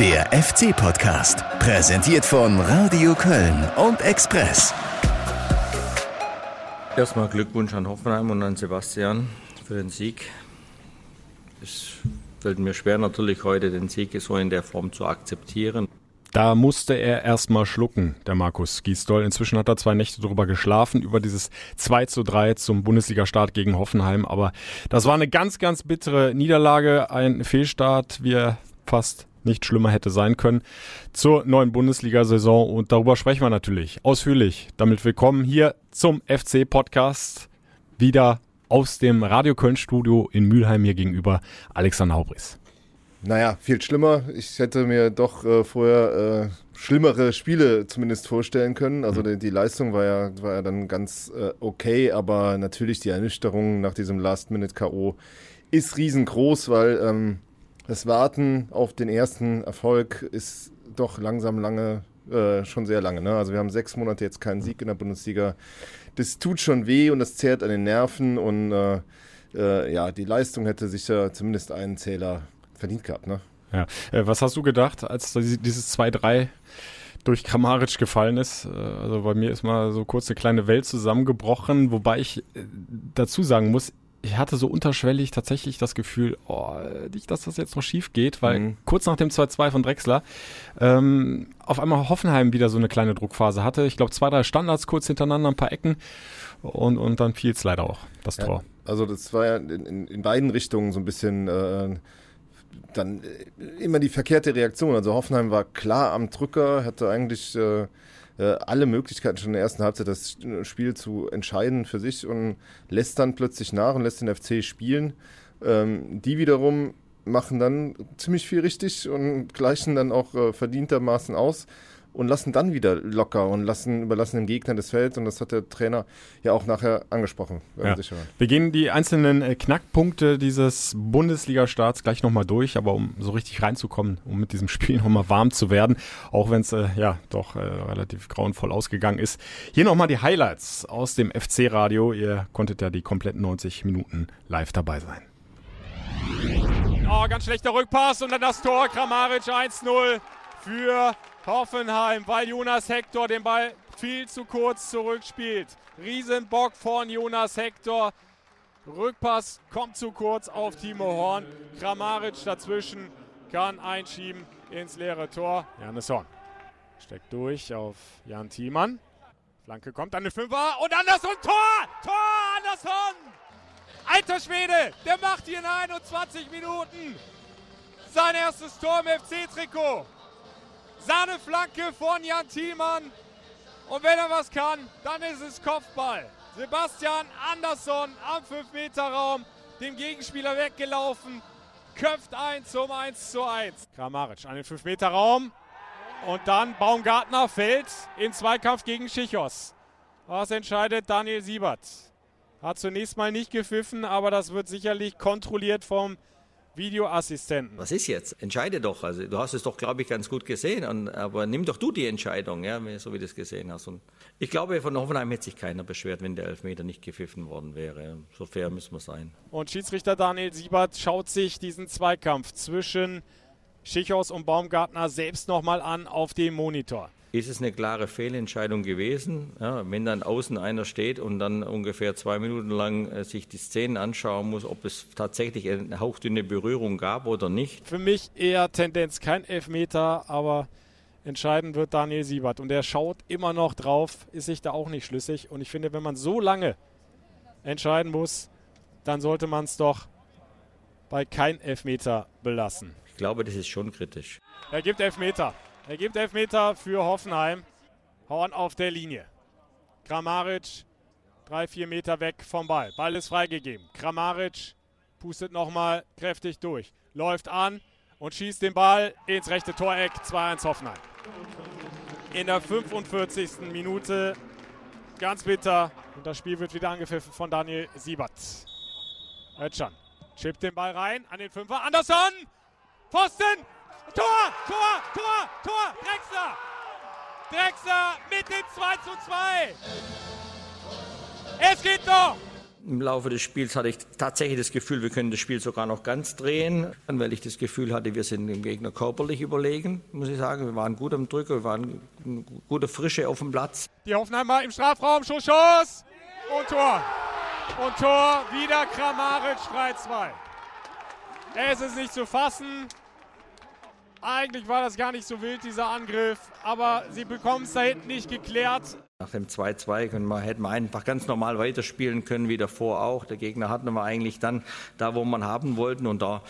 Der FC-Podcast, präsentiert von Radio Köln und Express. Erstmal Glückwunsch an Hoffenheim und an Sebastian für den Sieg. Es fällt mir schwer natürlich heute den Sieg so in der Form zu akzeptieren. Da musste er erstmal schlucken, der Markus Gisdol. Inzwischen hat er zwei Nächte drüber geschlafen, über dieses 2 zu 3 zum Bundesliga-Start gegen Hoffenheim. Aber das war eine ganz, ganz bittere Niederlage, ein Fehlstart, wie er fast nicht schlimmer hätte sein können, zur neuen Bundesliga-Saison. Und darüber sprechen wir natürlich ausführlich. Damit willkommen hier zum FC-Podcast. Wieder aus dem Radio Köln-Studio in Mülheim hier gegenüber Alexander Haubris. Naja, viel schlimmer. Ich hätte mir doch äh, vorher äh, schlimmere Spiele zumindest vorstellen können. Also mhm. die, die, Leistung war ja, war ja dann ganz äh, okay, aber natürlich die Ernüchterung nach diesem Last-Minute-K.O. ist riesengroß, weil ähm, das Warten auf den ersten Erfolg ist doch langsam lange, äh, schon sehr lange. Ne? Also wir haben sechs Monate jetzt keinen Sieg in der Bundesliga. Das tut schon weh und das zehrt an den Nerven und äh, äh, ja, die Leistung hätte sicher zumindest einen Zähler verdient gehabt, ne? Ja. Äh, was hast du gedacht, als dieses 2-3 durch Kramaric gefallen ist? Äh, also bei mir ist mal so kurz eine kleine Welt zusammengebrochen, wobei ich äh, dazu sagen muss, ich hatte so unterschwellig tatsächlich das Gefühl, oh, nicht, dass das jetzt noch schief geht, weil mhm. kurz nach dem 2-2 von Drexler ähm, auf einmal Hoffenheim wieder so eine kleine Druckphase hatte. Ich glaube, zwei, drei Standards kurz hintereinander, ein paar Ecken und, und dann fiel es leider auch, das ja, Tor. Also das war ja in, in, beiden Richtungen so ein bisschen äh, dann äh, immer die verkehrte Reaktion. Also Hoffenheim war klar am Drücker, hatte eigentlich äh, alle Möglichkeiten schon in der ersten Halbzeit das Spiel zu entscheiden für sich und lässt dann plötzlich nach und lässt den FC spielen. Ähm, die wiederum machen dann ziemlich viel richtig und gleichen dann auch äh, verdientermaßen aus und lassen dann wieder locker und lassen, überlassen dem Gegner das Feld. Und das hat der Trainer ja auch nachher angesprochen. Ja. Wir gehen die einzelnen äh, Knackpunkte dieses Bundesliga-Starts gleich nochmal durch, aber um so richtig reinzukommen, um mit diesem Spiel nochmal warm zu werden, auch wenn es äh, ja doch äh, relativ grauenvoll ausgegangen ist. Hier nochmal die Highlights aus dem FC-Radio. Ihr konntet ja die kompletten 90 Minuten live dabei sein. Oh, ganz schlechter Rückpass und dann das Tor. Kramaric 1-0 für Hoffenheim, weil Jonas Hector den Ball viel zu kurz zurückspielt. Riesenbock von Jonas Hector. Rückpass kommt zu kurz auf Timo Horn. Kramaric dazwischen kann einschieben ins leere Tor. Janis Horn steckt durch auf Jan Thiemann. Flanke kommt an den Fünfer und Andersson Tor! Tor Andersson! Alter Schwede, der macht hier in 21 Minuten sein erstes Tor im FC-Trikot. Sahneflanke von Jan Thielmann. Und wenn er was kann, dann ist es Kopfball. Sebastian Andersson am 5-Meter-Raum, dem Gegenspieler weggelaufen, köpft ein zum 1 zu 1. Kramaric an den 5-Meter-Raum. Und dann Baumgartner fällt in Zweikampf gegen Schichos. Was entscheidet Daniel Siebert? Hat zunächst mal nicht gepfiffen, aber das wird sicherlich kontrolliert vom Videoassistenten. Was ist jetzt? Entscheide doch. Also du hast es doch, glaube ich, ganz gut gesehen. Und, aber nimm doch du die Entscheidung, ja, so wie du es gesehen hast. Und ich glaube, von Hoffenheim hätte sich keiner beschwert, wenn der Elfmeter nicht gepfiffen worden wäre. So fair müssen wir sein. Und Schiedsrichter Daniel Siebert schaut sich diesen Zweikampf zwischen Schichos und Baumgartner selbst nochmal an auf dem Monitor ist es eine klare Fehlentscheidung gewesen. Ja, wenn dann außen einer steht und dann ungefähr zwei Minuten lang äh, sich die Szenen anschauen muss, ob es tatsächlich eine hauchdünne Berührung gab oder nicht. Für mich eher Tendenz kein Elfmeter, aber entscheidend wird Daniel Siebert. Und er schaut immer noch drauf, ist sich da auch nicht schlüssig. Und ich finde, wenn man so lange entscheiden muss, dann sollte man es doch bei kein Elfmeter belassen. Ich glaube, das ist schon kritisch. Er gibt Elfmeter. Er gibt Elfmeter für Hoffenheim. Horn auf der Linie. Kramaric drei, vier Meter weg vom Ball. Ball ist freigegeben. Kramaric pustet nochmal kräftig durch. Läuft an und schießt den Ball ins rechte Toreck. 2-1 Hoffenheim. In der 45. Minute ganz bitter. Und das Spiel wird wieder angepfiffen von Daniel Siebert. Özcan chippt den Ball rein an den Fünfer. Andersson! Pfosten! Tor, Tor, Tor, Tor, Drexler. Drexler mit dem 2 zu 2. Es geht doch. Im Laufe des Spiels hatte ich tatsächlich das Gefühl, wir können das Spiel sogar noch ganz drehen, weil ich das Gefühl hatte, wir sind dem Gegner körperlich überlegen, muss ich sagen. Wir waren gut am Drücker, wir waren eine gute Frische auf dem Platz. Die Hoffenheimer im Strafraum, Schuss, Schuss und Tor. Und Tor, wieder Kramaric, 3-2. Es ist nicht zu fassen. Eigentlich war das gar nicht so wild, dieser Angriff, aber sie bekommen es da hinten nicht geklärt. Nach dem 2-2 hätten wir einfach ganz normal weiterspielen können, wie davor auch. Der Gegner hatten wir eigentlich dann da, wo man haben wollten und da ein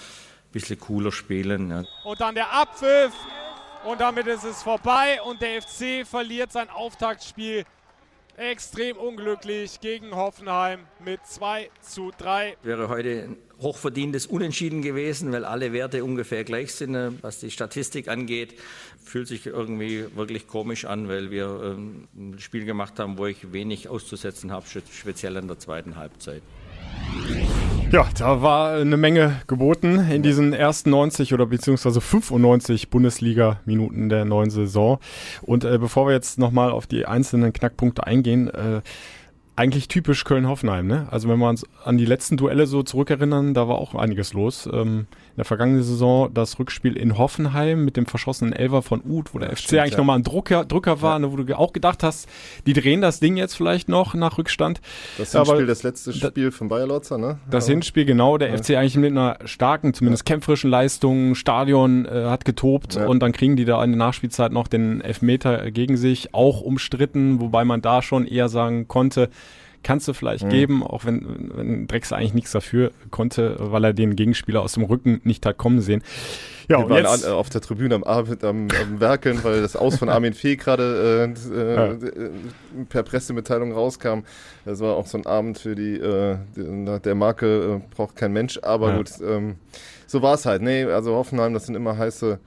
bisschen cooler spielen. Ja. Und dann der Abpfiff und damit ist es vorbei und der FC verliert sein Auftaktspiel extrem unglücklich gegen Hoffenheim mit 2 zu 3. Wäre heute hochverdientes Unentschieden gewesen, weil alle Werte ungefähr gleich sind, äh, was die Statistik angeht. Fühlt sich irgendwie wirklich komisch an, weil wir ähm, ein Spiel gemacht haben, wo ich wenig auszusetzen habe, speziell in der zweiten Halbzeit. Ja, da war eine Menge geboten in diesen ersten 90 oder beziehungsweise 95 Bundesliga-Minuten der neuen Saison. Und äh, bevor wir jetzt nochmal auf die einzelnen Knackpunkte eingehen, äh, eigentlich typisch Köln-Hoffenheim, ne? Also wenn wir uns an die letzten Duelle so zurückerinnern, da war auch einiges los. Ähm, in der vergangenen Saison das Rückspiel in Hoffenheim mit dem verschossenen Elver von Uth, wo der ja, FC stimmt, eigentlich ja. nochmal ein Drucker, Drücker war, ja. ne, wo du auch gedacht hast, die drehen das Ding jetzt vielleicht noch nach Rückstand. Das Hinspiel, Aber, das letzte Spiel von Bayer Lotzer, ne? Das Hinspiel, genau, der FC eigentlich mit einer starken, zumindest kämpferischen Leistung, Stadion äh, hat getobt und dann kriegen die da in der Nachspielzeit noch den Elfmeter gegen sich, auch umstritten, wobei man da schon eher sagen konnte, kannst du vielleicht mhm. geben, auch wenn, wenn Drex eigentlich nichts dafür konnte, weil er den Gegenspieler aus dem Rücken nicht hat kommen sehen. Ja, Wir waren jetzt, an, auf der Tribüne am, am, am Werkeln, weil das Aus von Armin Fee gerade äh, äh, ja. per Pressemitteilung rauskam. Das war auch so ein Abend für die, äh, die der Marke äh, braucht kein Mensch, aber ja. gut, ähm, so war es halt. Nee, also Hoffenheim, das sind immer heiße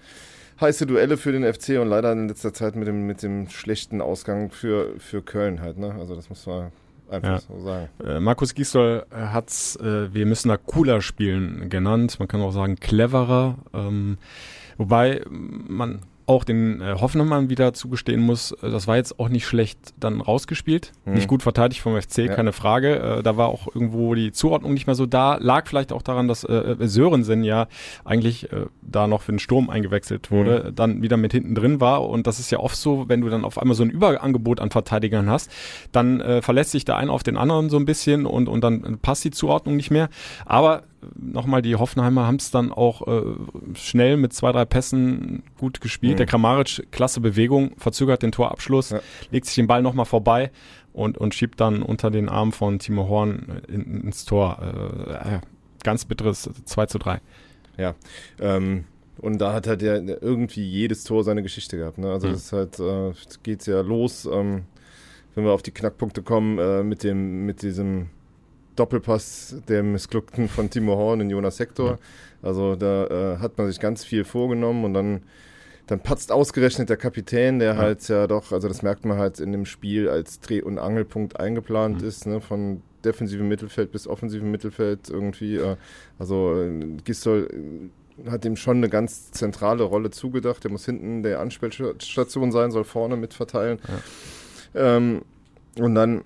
heiße Duelle für den FC und leider in letzter Zeit mit dem, mit dem schlechten Ausgang für, für Köln halt. Ne? Also das muss man Einfach ja. so sagen. Äh, Markus Gisdol hat es, äh, wir müssen da cooler spielen genannt. Man kann auch sagen cleverer. Ähm, wobei man auch den äh, Hoffenheim wieder zugestehen muss, äh, das war jetzt auch nicht schlecht dann rausgespielt. Mhm. Nicht gut verteidigt vom FC, ja. keine Frage. Äh, da war auch irgendwo die Zuordnung nicht mehr so da. Lag vielleicht auch daran, dass äh, äh Sörensen ja eigentlich äh, da noch für den Sturm eingewechselt wurde, mhm. dann wieder mit hinten drin war. Und das ist ja oft so, wenn du dann auf einmal so ein Überangebot an Verteidigern hast, dann äh, verlässt sich der eine auf den anderen so ein bisschen und, und dann passt die Zuordnung nicht mehr. Aber nochmal, die Hoffenheimer haben es dann auch äh, schnell mit zwei, drei Pässen gut gespielt. Mhm. Der Kramaric, klasse Bewegung, verzögert den Torabschluss, ja. legt sich den Ball nochmal vorbei und, und schiebt dann unter den Arm von Timo Horn in, ins Tor. Äh, ganz bitteres 2 zu 3. Ja, ähm, und da hat halt ja irgendwie jedes Tor seine Geschichte gehabt. Ne? Also mhm. das ist halt, äh, geht ja los, ähm, wenn wir auf die Knackpunkte kommen, äh, mit dem, mit diesem Doppelpass der Missglückten von Timo Horn in Jonas Hector. Ja. Also da äh, hat man sich ganz viel vorgenommen und dann, dann patzt ausgerechnet der Kapitän, der ja. halt ja doch, also das merkt man halt in dem Spiel als Dreh- und Angelpunkt eingeplant mhm. ist, ne, von defensivem Mittelfeld bis offensivem Mittelfeld irgendwie. Äh, also äh, Gistol äh, hat ihm schon eine ganz zentrale Rolle zugedacht. Der muss hinten der Anspielstation sein, soll vorne mitverteilen. Ja. Ähm, und dann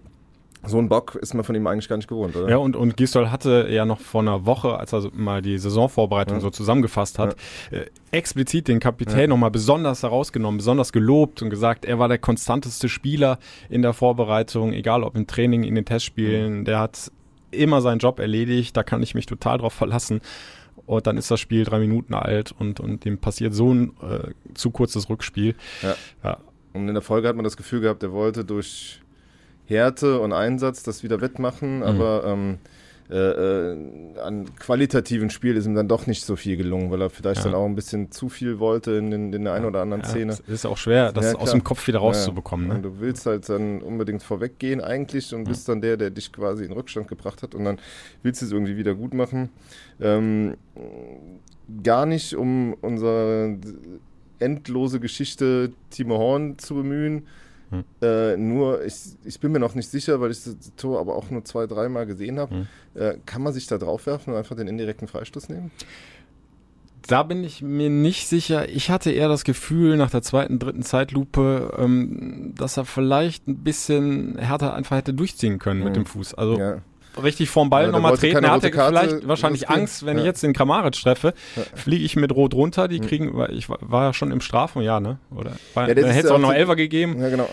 so ein Bock ist man von ihm eigentlich gar nicht gewohnt, oder? Ja, und, und Gisdol hatte ja noch vor einer Woche, als er mal die Saisonvorbereitung ja. so zusammengefasst hat, ja. äh, explizit den Kapitän ja. nochmal besonders herausgenommen, besonders gelobt und gesagt, er war der konstanteste Spieler in der Vorbereitung, egal ob im Training, in den Testspielen, mhm. der hat immer seinen Job erledigt, da kann ich mich total drauf verlassen. Und dann ist das Spiel drei Minuten alt und, und dem passiert so ein äh, zu kurzes Rückspiel. Ja. ja. Und in der Folge hat man das Gefühl gehabt, er wollte durch Härte und Einsatz das wieder wettmachen, mhm. aber ähm, äh, äh, an qualitativen Spiel ist ihm dann doch nicht so viel gelungen, weil er vielleicht ja. dann auch ein bisschen zu viel wollte in, den, in der einen oder anderen ja, Szene. Es ist auch schwer, das ja, aus dem Kopf wieder rauszubekommen. Ne? Du willst halt dann unbedingt vorweggehen eigentlich und bist dann der, der dich quasi in Rückstand gebracht hat und dann willst du es irgendwie wieder gut machen. Ähm, gar nicht, um unsere endlose Geschichte Timo Horn zu bemühen, hm. Äh, nur, ich, ich bin mir noch nicht sicher, weil ich das Tor aber auch nur zwei, dreimal gesehen habe. Hm. Äh, kann man sich da drauf werfen und einfach den indirekten Freistoß nehmen? Da bin ich mir nicht sicher. Ich hatte eher das Gefühl nach der zweiten, dritten Zeitlupe, ähm, dass er vielleicht ein bisschen härter einfach hätte durchziehen können hm. mit dem Fuß. Also ja. Richtig vorm Ball Ja, nochmal treten. Er hatte Karte vielleicht wahrscheinlich. Angst, wenn ich Ja. jetzt den Kramaric treffe, fliege ich mit Rot runter. Die kriegen, weil ich war- ja schon im Strafen, ja, ne? Oder war, Ja, das da ist hätte es auch noch Elfer gegeben. Ja, genau.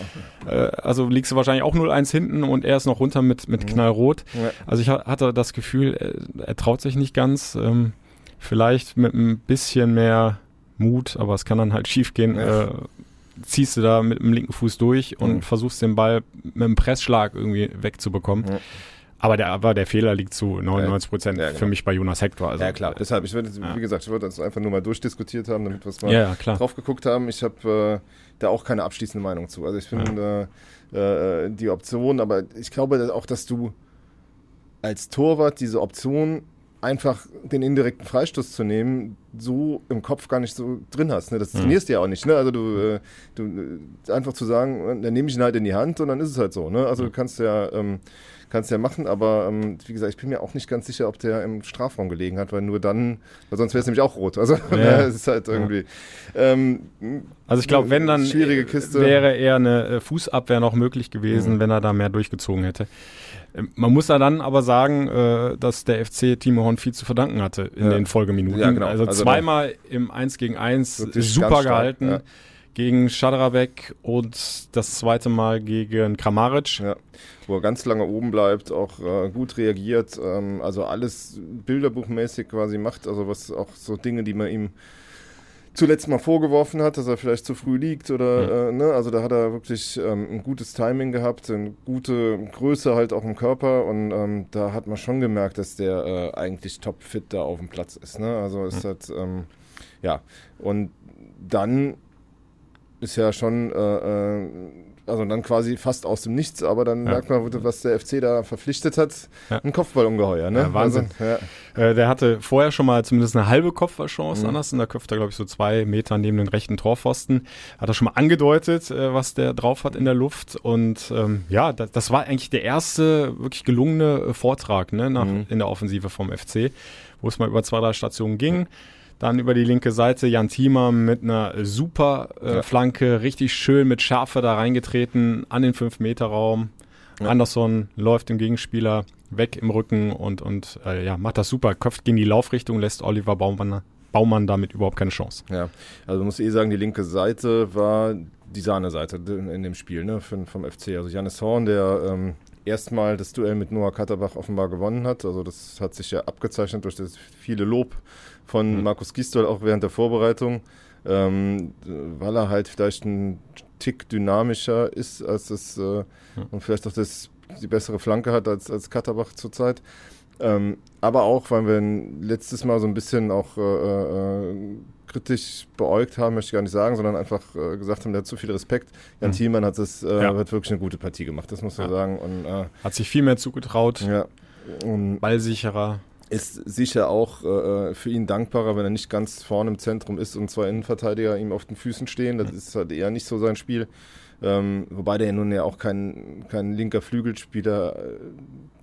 Äh, also liegst du wahrscheinlich auch 0-1 hinten und er ist noch runter mit, mit Knallrot. Mhm. Ja. Also ich ha- hatte das Gefühl, er, er traut sich nicht ganz. Ähm, vielleicht mit ein bisschen mehr Mut, aber es kann dann halt schief gehen. Äh, ziehst du da mit dem linken Fuß durch und Mhm. versuchst den Ball mit einem Pressschlag irgendwie wegzubekommen. Ja. Aber der, aber der Fehler liegt zu 99 Prozent Ja, genau. für mich bei Jonas Hector. Also, ja, klar. Deshalb, ich würde, wie gesagt, ich wollte das einfach nur mal durchdiskutiert haben, damit wir es mal Ja, drauf geguckt haben. Ich habe äh, da auch keine abschließende Meinung zu. Also ich finde äh, äh, die Option, aber ich glaube dass auch, dass du als Torwart diese Option einfach den indirekten Freistoß zu nehmen, so im Kopf gar nicht so drin hast. Ne? Das trainierst du ja auch nicht. Ne? Also du, äh, du äh, einfach zu sagen, dann nehme ich ihn halt in die Hand und dann ist es halt so. Ne? Also du kannst ja ähm, kannst ja machen, aber ähm, wie gesagt, ich bin mir auch nicht ganz sicher, ob der im Strafraum gelegen hat, weil nur dann, weil sonst wäre es nämlich auch rot. Also Ja. es ist halt irgendwie. Ähm, Also ich glaube, wenn dann Schwierige äh, Kiste. wäre eher eine äh, Fußabwehr noch möglich gewesen, Mhm. wenn er da mehr durchgezogen hätte. Ähm, Man muss ja dann aber sagen, äh, dass der FC Timo Horn viel zu verdanken hatte in Ja. den Folgeminuten. Ja, genau. Also, Also zweimal im 1 gegen 1 Wirklich super ganz stark, gehalten ja. Gegen Schadrabek und das zweite Mal gegen Kramaric. Ja, wo er ganz lange oben bleibt, auch äh, gut reagiert, ähm, also alles bilderbuchmäßig quasi macht, also was auch so Dinge, die man ihm zuletzt mal vorgeworfen hat, dass er vielleicht zu früh liegt oder, äh, ne, also da hat er wirklich ähm, ein gutes Timing gehabt, eine gute Größe halt auch im Körper und ähm, da hat man schon gemerkt, dass der äh, eigentlich topfit da auf dem Platz ist, ne, also es hat, ähm, ja, und dann ist ja schon, äh, äh, also dann quasi fast aus dem Nichts, aber dann Ja. merkt man, was der FC da verpflichtet hat. Ja. Ein Kopfballungeheuer, ne? Ja, Wahnsinn. Also. Äh, der hatte vorher schon mal zumindest eine halbe Kopfballchance. Mhm. Andersen, da köpft er, glaube ich, so zwei Meter neben den rechten Torpfosten. Hat er schon mal angedeutet, äh, was der drauf hat in der Luft. Und ähm, ja, das, das war eigentlich der erste wirklich gelungene äh, Vortrag ne, nach, Mhm. in der Offensive vom FC, wo es mal über zwei, drei Stationen ging. Dann über die linke Seite Jan Thiemer mit einer super äh, Ja. Flanke, richtig schön mit Schärfe da reingetreten an den 5-Meter-Raum. Ja. Anderson läuft dem Gegenspieler weg im Rücken und, und äh, ja, macht das super. Köpft gegen die Laufrichtung, lässt Oliver Baumann, Baumann damit überhaupt keine Chance. Ja, also man muss eh sagen, die linke Seite war die Sahneseite in in dem Spiel ne, von, vom FC. Also Janis Horn, der ähm, erstmal das Duell mit Noah Katterbach offenbar gewonnen hat. Also das hat sich ja abgezeichnet durch das viele Lob von Mhm. Markus Gistol auch während der Vorbereitung, ähm, weil er halt vielleicht ein Tick dynamischer ist, als es äh, und vielleicht auch das, die bessere Flanke hat als, als Katterbach zurzeit. Ähm, aber auch, weil wir letztes Mal so ein bisschen auch äh, äh, kritisch beäugt haben, möchte ich gar nicht sagen, sondern einfach äh, gesagt haben, der hat zu viel Respekt. Jan Mhm. Thielmann hat, das, äh, Ja. hat wirklich eine gute Partie gemacht, das muss man Ja. sagen. Und, äh, Hat sich viel mehr zugetraut, ja. Und ballsicherer. Ist sicher auch äh, für ihn dankbarer, wenn er nicht ganz vorne im Zentrum ist und zwei Innenverteidiger ihm auf den Füßen stehen. Das ist halt eher nicht so sein Spiel. Ähm, wobei der ja nun ja auch kein, kein linker Flügelspieler äh,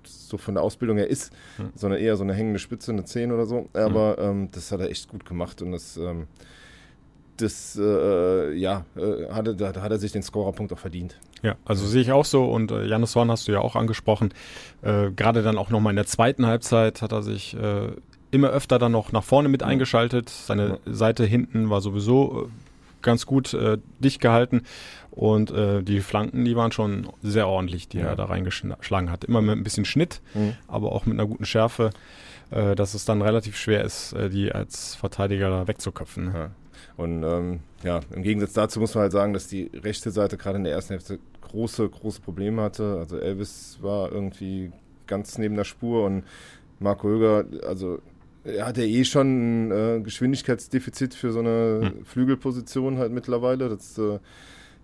so von der Ausbildung her ist, Hm. sondern eher so eine hängende Spitze, eine 10 oder so. Aber ähm, das hat er echt gut gemacht und das, ähm, das äh, ja, äh, da, da hat er sich den Scorerpunkt auch verdient. Ja, also sehe ich auch so und äh, Janis Horn hast du ja auch angesprochen. Äh, Gerade dann auch nochmal in der zweiten Halbzeit hat er sich äh, immer öfter dann noch nach vorne mit eingeschaltet. Seine Seite hinten war sowieso äh, ganz gut äh, dicht gehalten und äh, die Flanken, die waren schon sehr ordentlich, die Ja. er da reingeschlagen hat. Immer mit ein bisschen Schnitt, Mhm. aber auch mit einer guten Schärfe, äh, dass es dann relativ schwer ist, äh, die als Verteidiger da wegzuköpfen. Ne? Ja. Und ähm, ja, im Gegensatz dazu muss man halt sagen, dass die rechte Seite gerade in der ersten Hälfte große, große Probleme hatte. Also Elvis war irgendwie ganz neben der Spur und Marco Höger, also er hat ja eh schon ein äh, Geschwindigkeitsdefizit für so eine Hm. Flügelposition halt mittlerweile. Das äh,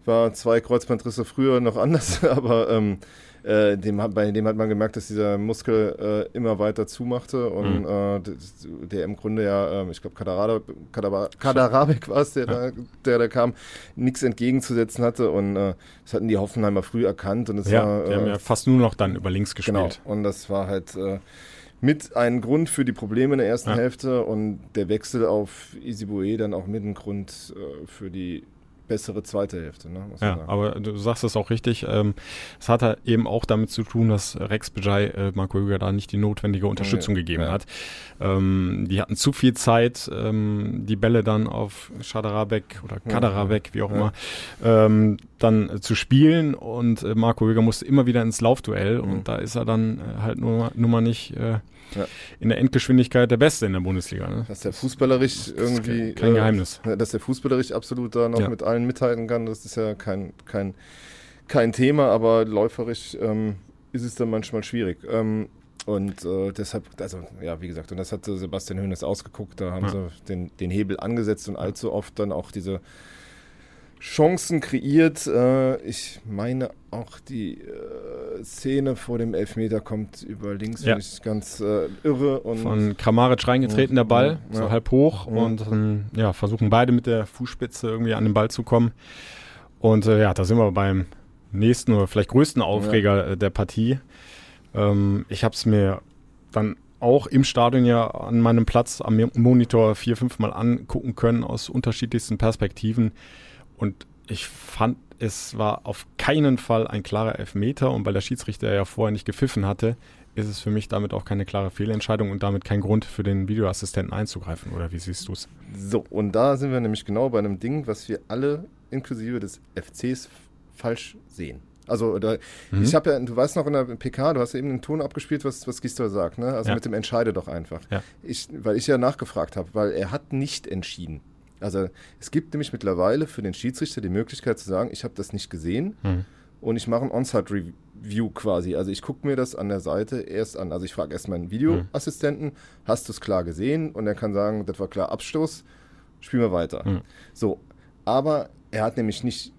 war zwei Kreuzbandrisse früher noch anders, aber ähm, äh, dem bei dem hat man gemerkt, dass dieser Muskel äh, immer weiter zumachte und Mhm. äh, der im Grunde ja, ähm, ich glaube, Kaderabek war es, der, da, der da kam, nichts entgegenzusetzen hatte und äh, das hatten die Hoffenheimer früh erkannt und es Ja, war die haben äh, ja fast nur noch dann über links Genau, gespielt. und das war halt äh, mit ein Grund für die Probleme in der ersten Ja. Hälfte und der Wechsel auf Isibue dann auch mit ein Grund äh, für die bessere zweite Hälfte. Ne, ja, aber du sagst es auch richtig. Ähm, es hat halt eben auch damit zu tun, dass Rex Bejai äh, Marco Hüger da nicht die notwendige Unterstützung ja, gegeben ja. hat. Ähm, die hatten zu viel Zeit, ähm, die Bälle dann auf Schadarabek oder Kadarabek, wie auch immer, ähm, dann zu spielen und äh, Marco Hüger musste immer wieder ins Laufduell mhm. und da ist er dann äh, halt nur, nur mal nicht äh, ja. in der Endgeschwindigkeit der Beste in der Bundesliga. Ne? Dass der fußballerisch irgendwie. Kein, kein äh, Geheimnis. Dass der fußballerisch absolut da noch ja. mit allen mithalten kann, das ist ja kein, kein, kein Thema, aber läuferisch ähm, ist es dann manchmal schwierig. Ähm, und äh, deshalb, also ja, wie gesagt, und das hat Sebastian Höhnes ausgeguckt, da haben ja. sie den, den Hebel angesetzt und allzu oft dann auch diese Chancen kreiert. Äh, ich meine auch die äh, Szene vor dem Elfmeter kommt über links, ja. ich ganz äh, irre. Und Von Kramaric reingetreten der Ball, ja. so halb hoch ja. und ähm, ja, versuchen beide mit der Fußspitze irgendwie an den Ball zu kommen. Und äh, ja, da sind wir beim nächsten oder vielleicht größten Aufreger äh, der Partie. Ähm, ich habe es mir dann auch im Stadion ja an meinem Platz am Monitor vier, fünf Mal angucken können aus unterschiedlichsten Perspektiven. Und ich fand, es war auf keinen Fall ein klarer Elfmeter und weil der Schiedsrichter ja vorher nicht gepfiffen hatte, ist es für mich damit auch keine klare Fehlentscheidung und damit kein Grund für den Videoassistenten einzugreifen. Oder wie siehst du es? So, und da sind wir nämlich genau bei einem Ding, was wir alle inklusive des FCs falsch sehen. Also da, mhm. ich habe ja, du weißt noch in der PK, du hast ja eben den Ton abgespielt, was, was Gisdol sagt, ne? Also ja. mit dem Entscheide doch einfach. Ja. Ich, weil ich ja nachgefragt habe, weil er hat nicht entschieden. Also es gibt nämlich mittlerweile für den Schiedsrichter die Möglichkeit zu sagen, ich habe das nicht gesehen mhm. und ich mache ein On-Site-Review quasi. Also ich gucke mir das an der Seite erst an. Also ich frage erst meinen Videoassistenten, mhm. hast du es klar gesehen? Und er kann sagen, das war klar Abstoß, spielen wir weiter. Mhm. So, aber er hat nämlich nicht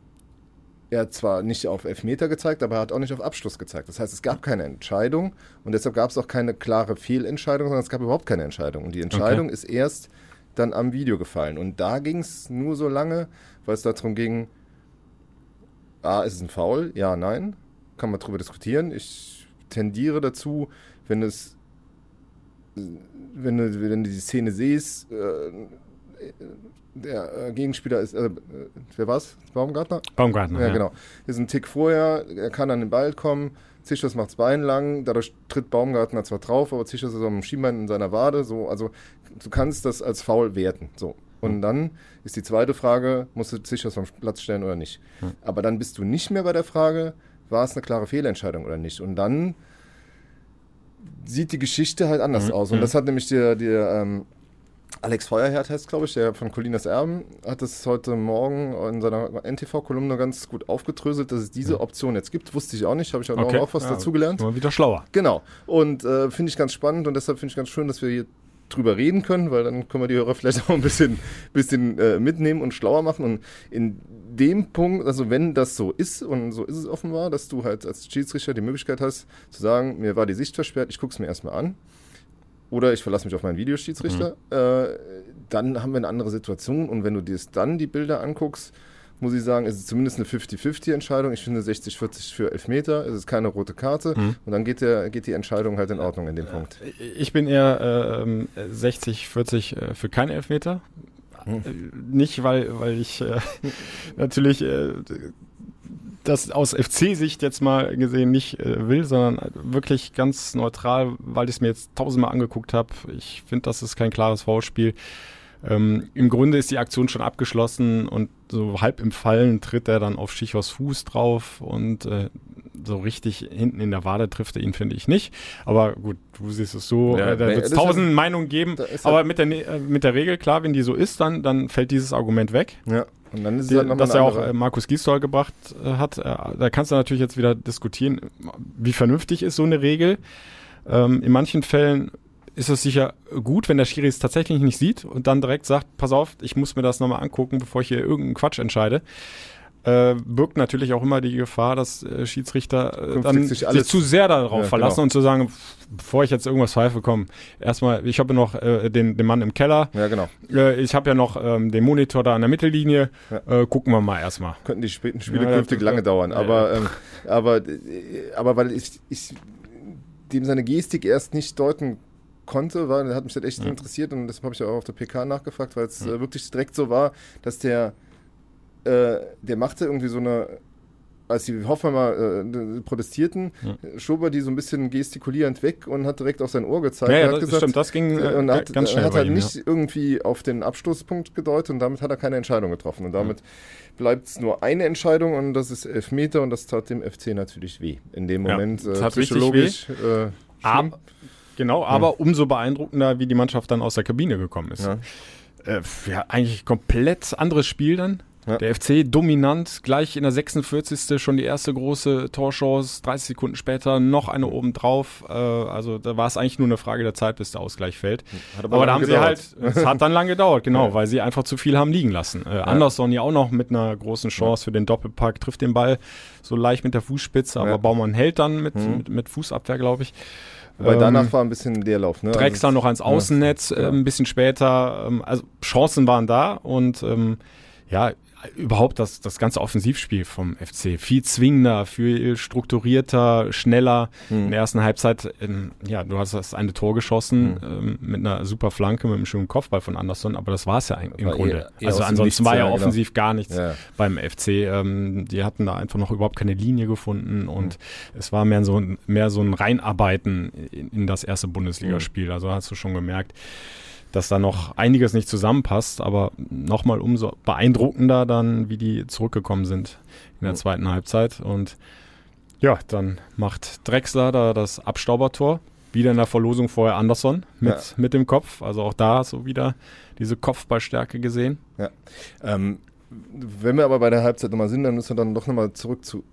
er hat zwar nicht auf Elfmeter gezeigt, aber er hat auch nicht auf Abschluss gezeigt. Das heißt, es gab keine Entscheidung und deshalb gab es auch keine klare Fehlentscheidung, sondern es gab überhaupt keine Entscheidung. Und die Entscheidung okay. ist erst dann am Video gefallen. Und da ging es nur so lange, weil es darum ging, A, ist es ein Foul? Ja, nein. Kann man darüber diskutieren. Ich tendiere dazu, wenn es, wenn du, wenn du die Szene siehst, äh, der äh, Gegenspieler ist, äh, wer war's? Baumgartner? Baumgartner. Ja, ja, genau. Ist ein Tick vorher, er kann an den Ball kommen, Zischers macht das Bein lang, dadurch tritt Baumgartner zwar drauf, aber Zischers ist am Schienbein in seiner Wade, so, also du kannst das als faul werten. So. Und dann ist die zweite Frage, musst du Zischers vom Platz stellen oder nicht? Aber dann bist du nicht mehr bei der Frage, war es eine klare Fehlentscheidung oder nicht? Und dann sieht die Geschichte halt anders mhm. aus. Und das hat nämlich der, der ähm, Alex Feuerherd heißt, glaube ich, der von Colinas Erben, hat es heute Morgen in seiner NTV-Kolumne ganz gut aufgedröselt, dass es diese Option jetzt gibt. Wusste ich auch nicht, habe ich auch okay. noch auch was ja, dazugelernt. Mal wieder schlauer. Genau. Und äh, finde ich ganz spannend und deshalb finde ich ganz schön, dass wir hier drüber reden können, weil dann können wir die Hörer vielleicht auch ein bisschen, bisschen äh, mitnehmen und schlauer machen. Und in dem Punkt, also wenn das so ist, und so ist es offenbar, dass du halt als Schiedsrichter die Möglichkeit hast, zu sagen, mir war die Sicht versperrt, ich gucke es mir erstmal an oder ich verlasse mich auf meinen Videoschiedsrichter, mhm. äh, dann haben wir eine andere Situation. Und wenn du dir dann die Bilder anguckst, muss ich sagen, ist es zumindest eine 50-50-Entscheidung. Ich finde 60-40 für Elfmeter, es ist keine rote Karte. Mhm. Und dann geht, der, geht die Entscheidung halt in Ordnung in dem Punkt. Ich bin eher äh, 60-40 äh, für keine Elfmeter. Mhm. Nicht, weil, weil ich äh, natürlich äh, das aus FC-Sicht jetzt mal gesehen nicht äh, will, sondern wirklich ganz neutral, weil ich es mir jetzt tausendmal angeguckt habe. Ich finde, das ist kein klares Foulspiel. Ähm, Im Grunde ist die Aktion schon abgeschlossen und so halb im Fallen tritt er dann auf Schichos Fuß drauf und äh, so richtig hinten in der Wade trifft er ihn, finde ich nicht. Aber gut, du siehst es so, ja, äh, da wird es tausend ja, Meinungen geben. Aber mit der, äh, mit der Regel, klar, wenn die so ist, dann, dann fällt dieses Argument weg. Ja. Und dann ist es halt das ja auch äh, Markus Gisdol gebracht äh, hat. Äh, da kannst du natürlich jetzt wieder diskutieren, wie vernünftig ist so eine Regel. Ähm, in manchen Fällen ist es sicher gut, wenn der Schiri es tatsächlich nicht sieht und dann direkt sagt, pass auf, ich muss mir das nochmal angucken, bevor ich hier irgendeinen Quatsch entscheide äh, birgt natürlich auch immer die Gefahr, dass äh, Schiedsrichter äh, dann sich, sich, zu sehr darauf ja, verlassen genau. und zu sagen, bevor ich jetzt irgendwas pfeife, komm, erstmal, ich habe noch äh, den, den Mann im Keller. Ja, genau. Äh, ich habe ja noch ähm, den Monitor da an der Mittellinie. Ja. Äh, gucken wir mal erstmal. Könnten die späten Spiele ja, künftig lange dauern. Aber, ähm, aber, aber weil ich, ich dem seine Gestik erst nicht deuten konnte, weil hat mich das echt ja. interessiert und das habe ich auch auf der PK nachgefragt, weil es ja. äh, wirklich direkt so war, dass der äh, der machte irgendwie so eine als die Hoffenheimer äh, protestierten, ja. schob er die so ein bisschen gestikulierend weg und hat direkt auf sein Ohr gezeigt. Ja, ja das, gesagt, stimmt, das ging äh, und hat, ganz schnell. hat halt ihm, nicht ja. irgendwie auf den Abstoßpunkt gedeutet und damit hat er keine Entscheidung getroffen. Und damit bleibt es nur eine Entscheidung und das ist Elfmeter und das tat dem FC natürlich weh. In dem Moment äh, psychologisch. Weh. Äh, genau, aber umso beeindruckender, wie die Mannschaft dann aus der Kabine gekommen ist. Äh, ja, eigentlich komplett anderes Spiel dann. Ja. Der FC dominant, gleich in der 46. schon die erste große Torchance, 30 Sekunden später noch eine obendrauf. Äh, also da war es eigentlich nur eine Frage der Zeit, bis der Ausgleich fällt. aber, aber da haben gedauert. sie halt, es hat dann lang gedauert, genau, ja. weil sie einfach zu viel haben liegen lassen. Äh, Anderson ja auch noch mit einer großen Chance für den Doppelpack, trifft den Ball so leicht mit der Fußspitze, aber Baumann hält dann mit, mhm. mit, mit Fußabwehr, glaube ich. Wobei danach ähm, war ein bisschen Leerlauf. Ne? Drexler also, noch ans Außennetz, äh, ein bisschen später. Ähm, also Chancen waren da und ähm, ja, überhaupt das, das ganze Offensivspiel vom FC viel zwingender, viel strukturierter, schneller. Hm. In der ersten Halbzeit, ähm, ja, du hast das eine Tor geschossen hm. ähm, mit einer super Flanke, mit einem schönen Kopfball von Anderson, aber das war es ja im war Grunde. Eher, eher also ansonsten war ja offensiv genau. gar nichts ja. beim FC. Ähm, die hatten da einfach noch überhaupt keine Linie gefunden und hm. es war mehr so, mehr so ein Reinarbeiten in, in das erste Bundesligaspiel. Hm. Also hast du schon gemerkt, dass da noch einiges nicht zusammenpasst, aber nochmal umso beeindruckender dann, wie die zurückgekommen sind in der zweiten Halbzeit. Und ja, dann macht Drexler da das Abstaubertor. Wieder in der Verlosung vorher Anderson mit, ja. mit dem Kopf. Also auch da so wieder diese Kopfballstärke gesehen. Ja. Ähm, wenn wir aber bei der Halbzeit nochmal sind, dann müssen wir dann doch nochmal zurück zu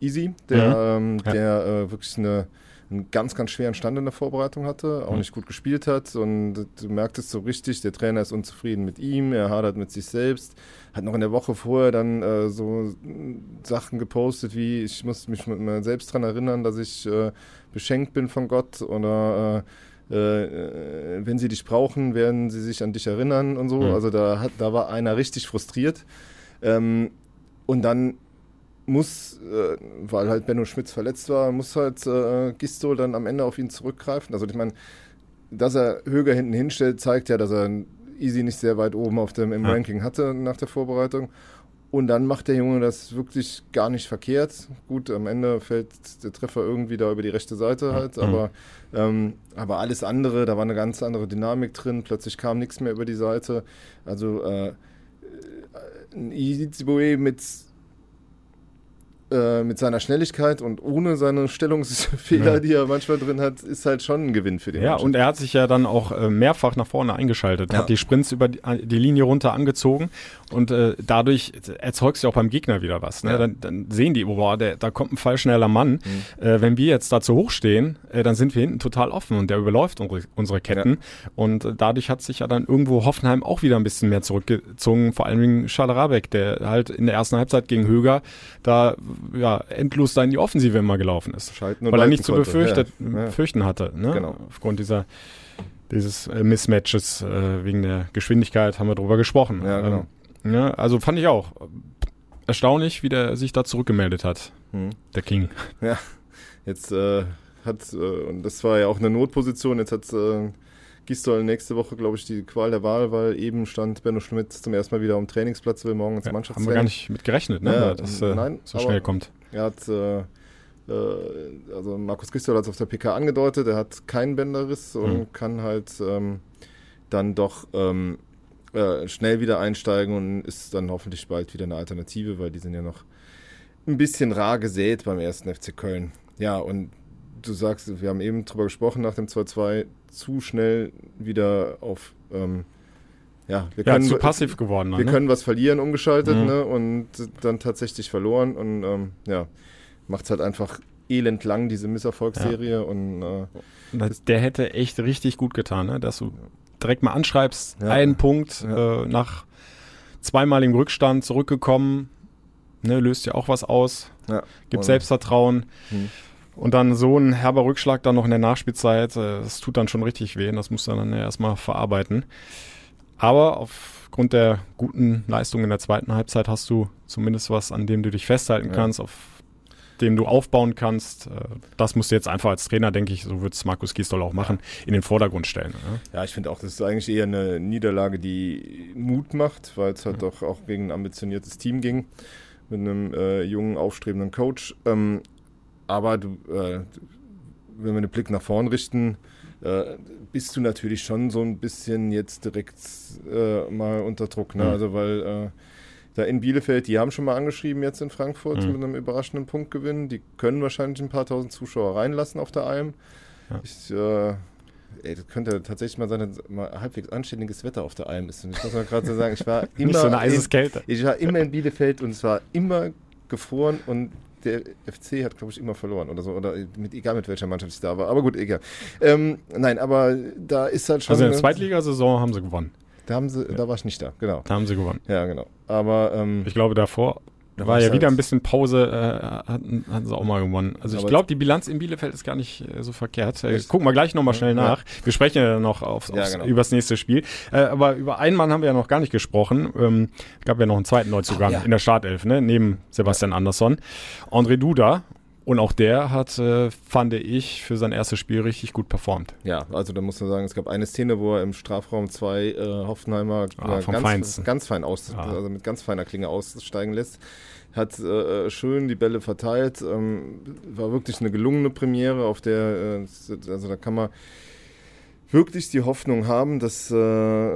Easy, der, mhm. ähm, ja. der äh, wirklich eine einen ganz, ganz schweren Stand in der Vorbereitung hatte, auch mhm. nicht gut gespielt hat. Und du merktest so richtig, der Trainer ist unzufrieden mit ihm, er hadert mit sich selbst. Hat noch in der Woche vorher dann äh, so Sachen gepostet wie, ich muss mich mit mir selbst daran erinnern, dass ich äh, beschenkt bin von Gott oder äh, äh, wenn sie dich brauchen, werden sie sich an dich erinnern und so. Mhm. Also da, hat, da war einer richtig frustriert. Ähm, und dann muss, äh, weil halt Benno Schmitz verletzt war, muss halt äh, Gisto dann am Ende auf ihn zurückgreifen. Also ich meine, dass er Höger hinten hinstellt, zeigt ja, dass er Easy nicht sehr weit oben auf dem im ja. Ranking hatte nach der Vorbereitung. Und dann macht der Junge das wirklich gar nicht verkehrt. Gut, am Ende fällt der Treffer irgendwie da über die rechte Seite halt, mhm. aber, ähm, aber alles andere, da war eine ganz andere Dynamik drin. Plötzlich kam nichts mehr über die Seite. Also äh, ein Easy mit äh, mit seiner Schnelligkeit und ohne seine Stellungsfehler, ja. die er manchmal drin hat, ist halt schon ein Gewinn für den. Ja, Mannschaft. und er hat sich ja dann auch äh, mehrfach nach vorne eingeschaltet, ja. hat die Sprints über die, die, Linie runter angezogen und äh, dadurch erzeugst du auch beim Gegner wieder was. Ne? Ja. Dann, dann, sehen die, oh, boah, der, da kommt ein fallschneller Mann. Mhm. Äh, wenn wir jetzt da zu hoch stehen, äh, dann sind wir hinten total offen und der überläuft unsere, unsere Ketten. Und dadurch hat sich ja dann irgendwo Hoffenheim auch wieder ein bisschen mehr zurückgezogen, vor allem wegen Schaderabek, der halt in der ersten Halbzeit gegen Höger da ja, endlos da in die Offensive immer gelaufen ist. Schalten und weil er nicht zu befürchtet, ja. fürchten hatte. Ne? Genau. Aufgrund dieser dieses äh, Mismatches äh, wegen der Geschwindigkeit haben wir drüber gesprochen. Ja, genau. Ähm, ja, also fand ich auch erstaunlich, wie der sich da zurückgemeldet hat, hm. der King. Ja, jetzt äh, hat, äh, und das war ja auch eine Notposition, jetzt hat äh, Gistol nächste Woche, glaube ich, die Qual der Wahl, weil eben stand Benno Schmidt zum ersten Mal wieder am Trainingsplatz, will morgen ins ja, Mannschaftstraining. Haben wir gar nicht mit gerechnet, ne? Ja, dass äh, nein, so schnell kommt. Er hat, äh, äh, also Markus Gistol hat es auf der PK angedeutet, er hat keinen Bänderriss und mhm. kann halt ähm, dann doch ähm, äh, schnell wieder einsteigen und ist dann hoffentlich bald wieder eine Alternative, weil die sind ja noch ein bisschen rar gesät beim ersten FC Köln. Ja, und du sagst, wir haben eben drüber gesprochen nach dem 2-2, zu schnell wieder auf. Ähm, ja, wir können, ja, zu passiv geworden. Wir ne? können was verlieren, umgeschaltet, mhm. ne? Und dann tatsächlich verloren. Und ähm, ja, macht es halt einfach elend lang, diese Misserfolgsserie. Ja. Und, äh, der hätte echt richtig gut getan, ne? dass du direkt mal anschreibst, ja. einen Punkt äh, nach zweimaligem Rückstand zurückgekommen, ne? löst ja auch was aus, gibt Selbstvertrauen. Mhm. Und dann so ein herber Rückschlag dann noch in der Nachspielzeit, äh, das tut dann schon richtig weh. Das muss dann erstmal verarbeiten. Aber aufgrund der guten Leistung in der zweiten Halbzeit hast du zumindest was, an dem du dich festhalten ja. kannst. Auf dem du aufbauen kannst. Äh, das musst du jetzt einfach als Trainer, denke ich, so wird es Markus Gisdol auch machen, in den Vordergrund stellen. Ja, ich finde auch, das ist eigentlich eher eine Niederlage, die Mut macht, weil es halt mhm. doch auch gegen ein ambitioniertes Team ging mit einem äh, jungen, aufstrebenden Coach. Ähm, aber du, äh, wenn wir den Blick nach vorn richten, äh, bist du natürlich schon so ein bisschen jetzt direkt äh, mal unter Druck. Ne? Mhm. Also weil äh, da in Bielefeld, die haben schon mal angeschrieben jetzt in Frankfurt mhm. mit einem überraschenden Punktgewinn. Die können wahrscheinlich ein paar tausend Zuschauer reinlassen auf der Alm. Ja. Ich, äh, ey, das könnte tatsächlich mal sein, dass mal halbwegs anständiges Wetter auf der Alm ist. Und ich muss mal gerade so sagen, ich war immer, Nicht so eine Eiseskälte. In, ich war immer in Bielefeld und es war immer gefroren und der FC hat, glaube ich, immer verloren oder so. Oder mit, egal mit welcher Mannschaft ich da war. Aber gut, egal. Ähm, nein, aber da ist halt schon. Also in der Zweitligasaison haben sie gewonnen. Da, haben sie, ja. da war ich nicht da, genau. Da haben sie gewonnen. Ja, genau. Aber ähm, ich glaube davor da war ja halt wieder ein bisschen Pause, äh, hatten, hatten sie auch mal gewonnen. Also ich glaube, die Bilanz in Bielefeld ist gar nicht äh, so verkehrt. Äh, gucken wir gleich nochmal schnell nach. Wir sprechen ja noch aufs, aufs, ja, genau. übers nächste Spiel. Äh, aber über einen Mann haben wir ja noch gar nicht gesprochen. Ähm, gab ja noch einen zweiten Neuzugang Ach, ja. in der Startelf, ne? neben Sebastian Andersson. André Duda, und auch der hat, äh, fand ich, für sein erstes Spiel richtig gut performt. Ja, also da muss man sagen, es gab eine Szene, wo er im Strafraum zwei äh, Hoffenheimer ah, ganz, ganz, fein aus, ah. also mit ganz feiner Klinge aussteigen lässt. Hat äh, schön die Bälle verteilt. Ähm, war wirklich eine gelungene Premiere, auf der, äh, also da kann man wirklich die Hoffnung haben, dass äh,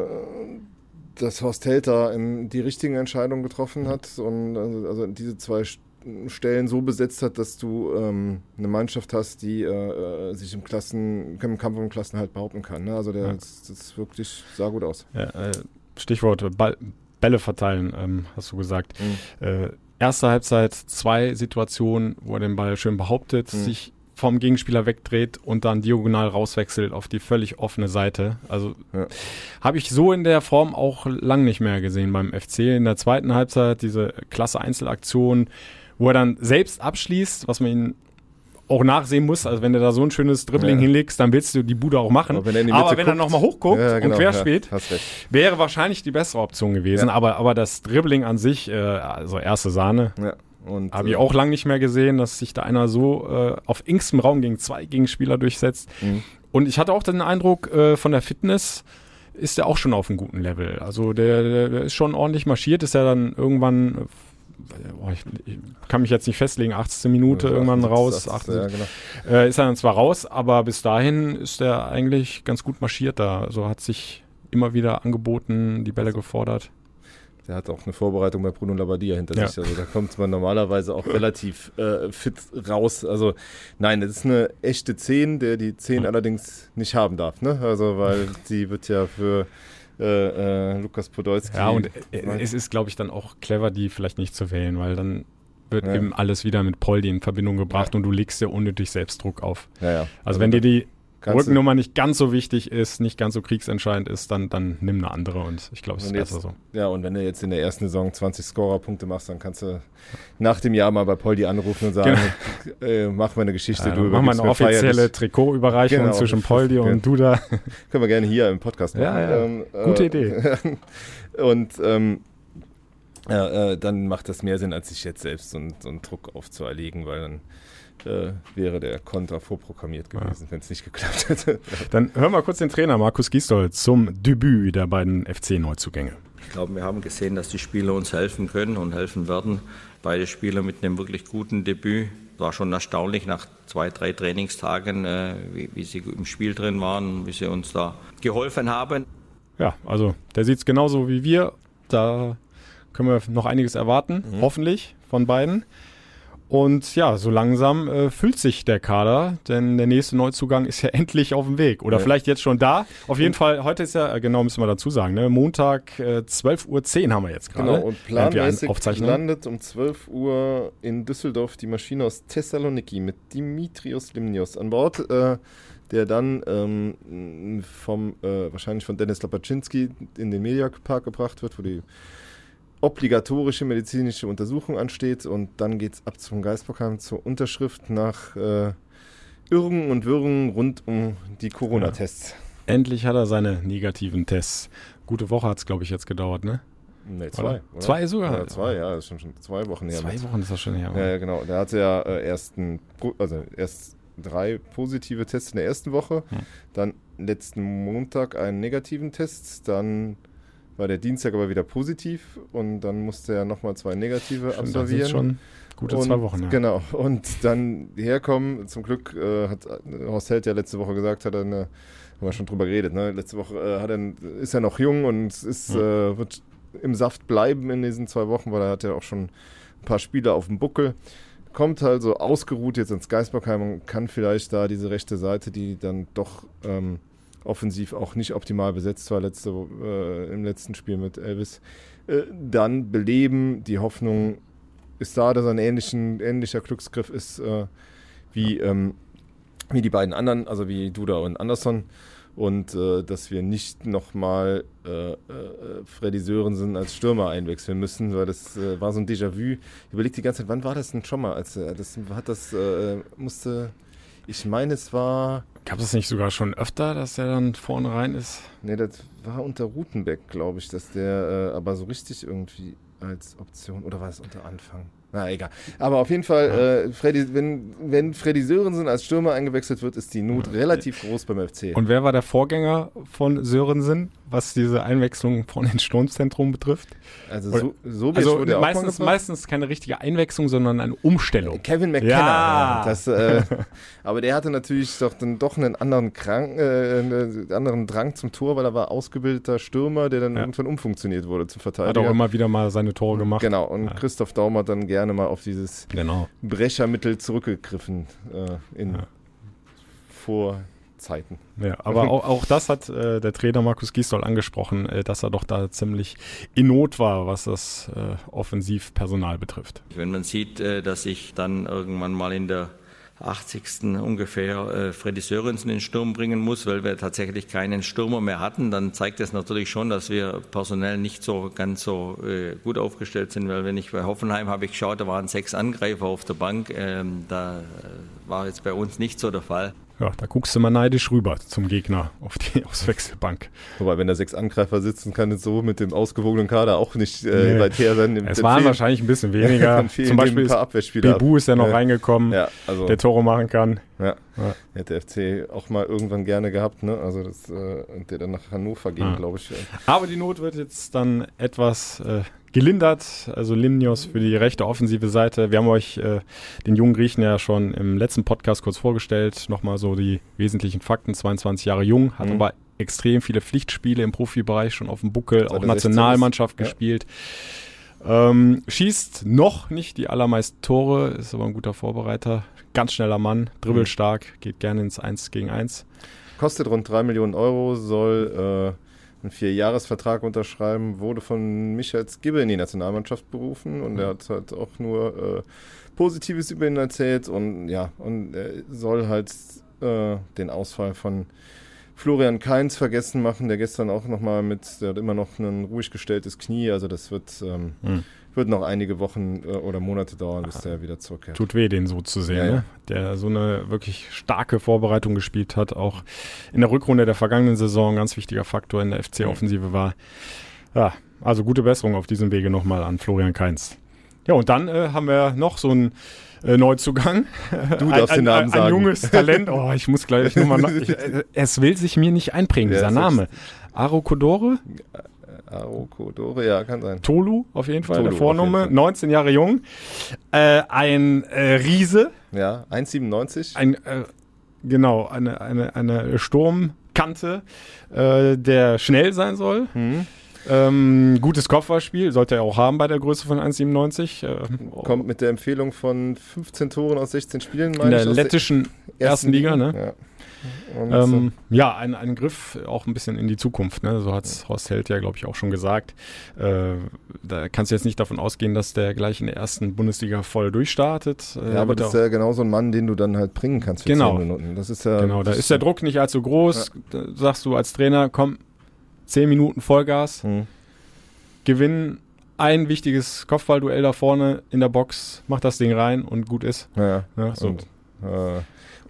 dass Horst Helter die richtigen Entscheidungen getroffen hat und also, also diese zwei Stellen so besetzt hat, dass du ähm, eine Mannschaft hast, die äh, äh sich im Klassen, im Kampf um Klassen halt behaupten kann. Ne? Also der ja. das, das wirklich sah gut aus. Ja, äh, Stichwort Ball, Bälle verteilen, ähm, hast du gesagt. Mhm. Äh, erste Halbzeit zwei Situationen, wo er den Ball schön behauptet, mhm. sich vom Gegenspieler wegdreht und dann diagonal rauswechselt auf die völlig offene Seite. Also ja. habe ich so in der Form auch lang nicht mehr gesehen beim FC. In der zweiten Halbzeit diese klasse Einzelaktion, wo er dann selbst abschließt, was man ihn auch nachsehen muss. Also wenn du da so ein schönes Dribbling ja. hinlegst, dann willst du die Bude auch machen. Aber wenn er, aber wenn er nochmal hochguckt ja, genau, und querspielt, ja, wäre wahrscheinlich die bessere Option gewesen. Aber, aber das Dribbling an sich, äh, also erste Sahne, habe ich äh, auch lange nicht mehr gesehen, dass sich da einer so äh, auf engstem Raum gegen zwei Gegenspieler durchsetzt. Mhm. Und ich hatte auch den Eindruck, äh, von der Fitness ist er auch schon auf einem guten Level. Also der, der ist schon ordentlich marschiert, ist ja dann irgendwann ich, ich, kann mich jetzt nicht festlegen, 18. Minute ja, irgendwann 18, raus. 18, ja, genau. äh, ist er dann zwar raus, aber bis dahin ist er eigentlich ganz gut marschiert da. Also hat sich immer wieder angeboten, die Bälle gefordert. Der hat auch eine Vorbereitung bei Bruno Labbadia hinter ja. sich. Also da kommt man normalerweise auch relativ äh, fit raus. Also nein, das ist eine echte 10, der die 10 allerdings nicht haben darf. Ne? Also weil die wird ja für äh, äh, Lukas Podolski. Ja, und äh, es ist, glaube ich, dann auch clever, die vielleicht nicht zu wählen, weil dann wird ja. eben alles wieder mit Poldi in Verbindung gebracht ja. und du legst dir unnötig Selbstdruck auf. Ja, ja. Also, also wenn dir die Rückennummer nicht ganz so wichtig ist, nicht ganz so kriegsentscheidend ist, dann, dann nimm eine andere und ich glaube, es ist besser so. Ja, und wenn du jetzt in der ersten Saison 20 Scorerpunkte machst, dann kannst du nach dem Jahr mal bei Poldi anrufen und sagen, genau. äh, mach mal eine Geschichte. Ja, du mach mal eine offizielle Trikotüberreichung genau, zwischen Poldi und du da. Können wir gerne hier im Podcast machen. Ja, ja. Ähm, Gute äh, Idee. und ähm, ja, äh, dann macht das mehr Sinn, als sich jetzt selbst so, so einen Druck aufzuerlegen, weil dann äh, wäre der Konter vorprogrammiert gewesen, ja. wenn es nicht geklappt hätte. Dann hören wir kurz den Trainer Markus Gisdol zum Debüt der beiden FC-Neuzugänge. Ich glaube, wir haben gesehen, dass die Spieler uns helfen können und helfen werden. Beide Spieler mit einem wirklich guten Debüt. War schon erstaunlich nach zwei, drei Trainingstagen, äh, wie, wie sie im Spiel drin waren, wie sie uns da geholfen haben. Ja, also der sieht es genauso wie wir. Da können wir noch einiges erwarten, mhm. hoffentlich von beiden. Und ja, so langsam äh, füllt sich der Kader, denn der nächste Neuzugang ist ja endlich auf dem Weg. Oder ja. vielleicht jetzt schon da. Auf jeden Fall, heute ist ja, äh, genau müssen wir dazu sagen, ne? Montag äh, 12.10 Uhr haben wir jetzt gerade. Genau, und planmäßig landet um 12 Uhr in Düsseldorf die Maschine aus Thessaloniki mit Dimitrios Limnios an Bord. Äh, der dann ähm, vom, äh, wahrscheinlich von Dennis Lapaczynski in den Mediapark gebracht wird, wo die obligatorische medizinische Untersuchung ansteht und dann geht es ab zum Geisbockheim zur Unterschrift nach äh, Irrungen und Wirrungen rund um die Corona-Tests. Ja. Endlich hat er seine negativen Tests. Gute Woche hat es, glaube ich, jetzt gedauert, ne? Nee, zwei. Oder? Zwei sogar? Ja, zwei, ja, das ist schon, schon zwei Wochen her. Zwei Wochen ist das schon her. Ja, ja, genau. Der hatte ja äh, erst, ein, also erst drei positive Tests in der ersten Woche, hm. dann letzten Montag einen negativen Test, dann war der Dienstag aber wieder positiv und dann musste er nochmal zwei negative Stimmt, absolvieren. Das schon gute und, zwei Wochen, ja. Genau. Und dann herkommen. Zum Glück äh, hat Horst Held ja letzte Woche gesagt, hat er eine, haben wir schon drüber geredet, ne? Letzte Woche äh, hat er, ist er noch jung und ist, mhm. äh, wird im Saft bleiben in diesen zwei Wochen, weil er hat ja auch schon ein paar Spiele auf dem Buckel. Kommt also ausgeruht jetzt ins Geisbergheim und kann vielleicht da diese rechte Seite, die dann doch ähm, offensiv auch nicht optimal besetzt war letzte, äh, im letzten Spiel mit Elvis, äh, dann beleben. Die Hoffnung ist da, dass er ein ähnlichen, ähnlicher Glücksgriff ist äh, wie, ähm, wie die beiden anderen, also wie Duda und Anderson. Und äh, dass wir nicht nochmal äh, äh, Freddy Sörensen als Stürmer einwechseln müssen, weil das äh, war so ein Déjà-vu. Ich überlege die ganze Zeit, wann war das denn schon mal? Als, das hat das, musste, ich meine, es war. Gab es nicht sogar schon öfter, dass der dann vorne rein ist? Nee, das war unter Rutenbeck, glaube ich, dass der äh, aber so richtig irgendwie als Option. Oder war es unter Anfang? Na, egal. Aber auf jeden Fall, ja. äh, Freddy, wenn, wenn Freddy Sörensen als Stürmer eingewechselt wird, ist die Not ja. relativ groß beim FC. Und wer war der Vorgänger von Sörensen, was diese Einwechslung von den Sturmzentrum betrifft? Also, so, so also wurde meistens, meistens keine richtige Einwechslung, sondern eine Umstellung. Kevin McKenna. Ja. Das, äh, aber der hatte natürlich doch dann doch einen anderen, Krank, äh, einen anderen Drang zum Tor, weil er war ausgebildeter Stürmer, der dann ja. irgendwann umfunktioniert wurde zum Verteidiger. Hat auch immer wieder mal seine Tore gemacht. Genau. Und Christoph Daum hat dann gerne mal auf dieses genau. Brechermittel zurückgegriffen äh, in ja. Vorzeiten. Ja, aber auch, auch das hat äh, der Trainer Markus Gisdol angesprochen, äh, dass er doch da ziemlich in Not war, was das äh, Offensivpersonal betrifft. Wenn man sieht, äh, dass ich dann irgendwann mal in der 80. ungefähr äh, Freddy Sörensen in den Sturm bringen muss, weil wir tatsächlich keinen Stürmer mehr hatten, dann zeigt das natürlich schon, dass wir personell nicht so ganz so äh, gut aufgestellt sind, weil wenn ich bei Hoffenheim habe ich geschaut, da waren sechs Angreifer auf der Bank, ähm, da äh, war jetzt bei uns nicht so der Fall. Ja, da guckst du mal neidisch rüber zum Gegner auf die Auswechselbank. Wobei, wenn da sechs Angreifer sitzen, kann es so mit dem ausgewogenen Kader auch nicht äh, nee. weit her sein. Es waren wahrscheinlich ein bisschen weniger. zum Beispiel Abwehrspieler. Bebu ist ja noch ja. reingekommen, ja, also, der Tore machen kann. Ja. ja. Hätte FC auch mal irgendwann gerne gehabt, ne? Also das, äh, der dann nach Hannover ging, glaube ich. Aber die Not wird jetzt dann etwas äh, gelindert. Also Limnios für die rechte offensive Seite. Wir haben euch äh, den jungen Griechen ja schon im letzten Podcast kurz vorgestellt. Nochmal so die wesentlichen Fakten. 22 Jahre jung, hat mhm. aber extrem viele Pflichtspiele im Profibereich schon auf dem Buckel, auch Nationalmannschaft ja. gespielt. Ähm, schießt noch nicht die allermeisten Tore, ist aber ein guter Vorbereiter. Ganz schneller Mann, dribbelstark, geht gerne ins 1 gegen 1. Kostet rund 3 Millionen Euro, soll äh einen Vierjahresvertrag unterschreiben, wurde von Michael Skibbe in die Nationalmannschaft berufen und er hat halt auch nur äh, Positives über ihn erzählt und ja, und er soll halt äh, den Ausfall von Florian Kainz vergessen machen, der gestern auch nochmal mit, der hat immer noch ein ruhig gestelltes Knie, also das wird ähm, mhm wird noch einige Wochen äh, oder Monate dauern, bis der wieder zurückkehrt. Tut weh, den so zu sehen, ja, ja. Ne? der so eine wirklich starke Vorbereitung gespielt hat, auch in der Rückrunde der vergangenen Saison ein ganz wichtiger Faktor in der FC-Offensive war. Ja, also gute Besserung auf diesem Wege nochmal an Florian Kainz. Ja, und dann äh, haben wir noch so einen äh, Neuzugang. Du darfst ein, den Namen ein, sagen. Ein junges Talent. Oh, ich muss gleich nochmal. Äh, es will sich mir nicht einprägen, dieser Name. Aro Kodore? Arokodore, ja, kann sein. Tolu, auf jeden Fall, Tolu, der Vorname. 19 Jahre jung. Äh, ein äh, Riese. Ja, 1,97. Ein, äh, genau, eine, eine, eine Sturmkante, äh, der schnell sein soll. Mhm. Ähm, gutes Kopfballspiel, sollte er auch haben bei der Größe von 1,97. Äh, Kommt mit der Empfehlung von 15 Toren aus 16 Spielen, meine In der lettischen ersten, ersten Liga, ne? Ja. Ähm, ja, ein, ein Griff auch ein bisschen in die Zukunft. Ne? So hat es Horst Held ja, glaube ich, auch schon gesagt. Äh, da kannst du jetzt nicht davon ausgehen, dass der gleich in der ersten Bundesliga voll durchstartet. Äh, ja, aber das ist ja genau so ein Mann, den du dann halt bringen kannst für genau. 10 Minuten. Das ist ja, genau, da ist der Druck nicht allzu groß. Ja. Sagst du als Trainer, komm, 10 Minuten Vollgas, hm. gewinnen ein wichtiges Kopfballduell da vorne in der Box, mach das Ding rein und gut ist. Ja, ja so. Und, äh,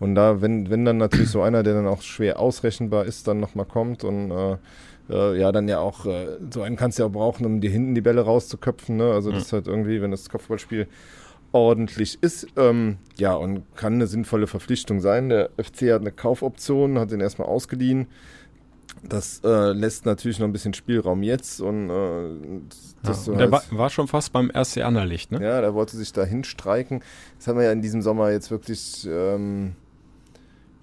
und da, wenn, wenn dann natürlich so einer, der dann auch schwer ausrechenbar ist, dann nochmal kommt und äh, äh, ja dann ja auch, äh, so einen kannst du ja auch brauchen, um dir hinten die Bälle rauszuköpfen. Ne? Also das ist halt irgendwie, wenn das Kopfballspiel ordentlich ist. Ähm, ja, und kann eine sinnvolle Verpflichtung sein. Der FC hat eine Kaufoption, hat den erstmal ausgeliehen. Das äh, lässt natürlich noch ein bisschen Spielraum jetzt und äh, das ja, so der war, war, schon fast beim RC Anderlicht, ne? Ja, der wollte sich da hinstreiken. Das haben wir ja in diesem Sommer jetzt wirklich ähm,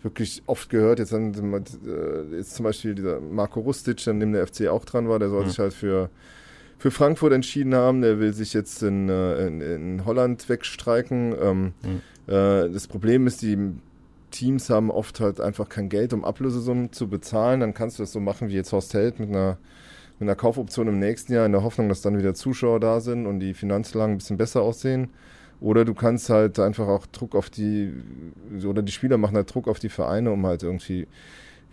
wirklich oft gehört. Jetzt, haben, äh, jetzt zum Beispiel dieser Marco Rustic, an dem der FC auch dran war, der soll mhm. sich halt für, für Frankfurt entschieden haben. Der will sich jetzt in, äh, in, in Holland wegstreiken. Ähm, mhm. äh, das Problem ist, die Teams haben oft halt einfach kein Geld, um Ablösesummen zu bezahlen. Dann kannst du das so machen wie jetzt Horst Held mit einer, mit einer Kaufoption im nächsten Jahr in der Hoffnung, dass dann wieder Zuschauer da sind und die Finanzlagen ein bisschen besser aussehen. Oder du kannst halt einfach auch Druck auf die, oder die Spieler machen halt Druck auf die Vereine, um halt irgendwie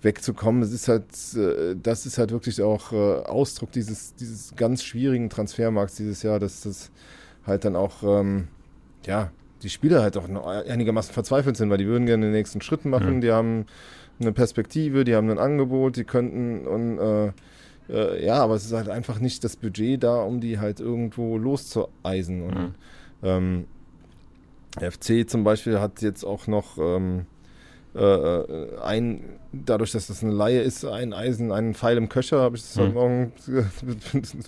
wegzukommen. Das ist halt, äh, das ist halt wirklich auch äh, Ausdruck dieses, dieses ganz schwierigen Transfermarkts dieses Jahr, dass das halt dann auch, ähm, ja, die Spieler halt auch einigermaßen verzweifelt sind, weil die würden gerne den nächsten Schritt machen, mhm. die haben eine Perspektive, die haben ein Angebot, die könnten und äh, äh, ja, aber es ist halt einfach nicht das Budget da, um die halt irgendwo loszueisen. Und mhm. ähm, FC zum Beispiel hat jetzt auch noch ähm, äh, äh, ein, dadurch, dass das eine Laie ist, ein Eisen, einen Pfeil im Köcher, habe ich das heute mhm. Morgen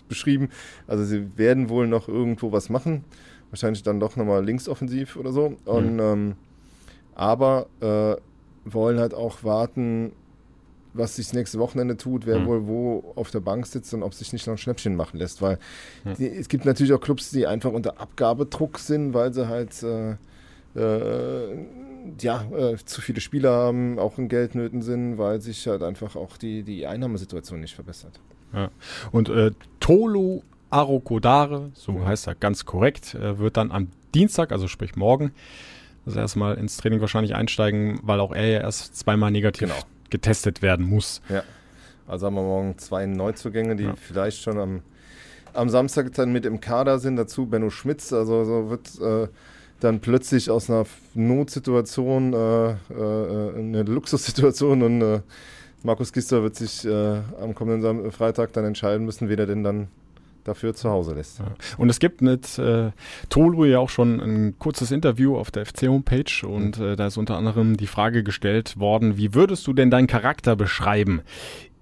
beschrieben. Also sie werden wohl noch irgendwo was machen. Wahrscheinlich dann doch nochmal linksoffensiv oder so. Und, mhm. ähm, aber äh, wollen halt auch warten, was sich nächste Wochenende tut, wer mhm. wohl wo auf der Bank sitzt und ob sich nicht noch ein Schnäppchen machen lässt. Weil mhm. die, es gibt natürlich auch Clubs, die einfach unter Abgabedruck sind, weil sie halt äh, äh, ja, äh, zu viele Spieler haben, auch in Geldnöten sind, weil sich halt einfach auch die, die Einnahmesituation nicht verbessert. Ja. Und äh, Tolu Arokodare, so ja. heißt er ganz korrekt, äh, wird dann am Dienstag, also sprich morgen, also erstmal ins Training wahrscheinlich einsteigen, weil auch er ja erst zweimal negativ genau. Getestet werden muss. Ja. Also haben wir morgen zwei Neuzugänge, die ja. vielleicht schon am, am Samstag dann mit im Kader sind. Dazu Benno Schmitz. Also so wird äh, dann plötzlich aus einer Notsituation äh, äh, eine Luxussituation und äh, Markus Gister wird sich äh, am kommenden Freitag dann entscheiden müssen, wie er denn dann dafür zu Hause lässt. Ja. Und es gibt mit äh, Tolu ja auch schon ein kurzes Interview auf der FC-Homepage und mhm. äh, da ist unter anderem die Frage gestellt worden, wie würdest du denn deinen Charakter beschreiben?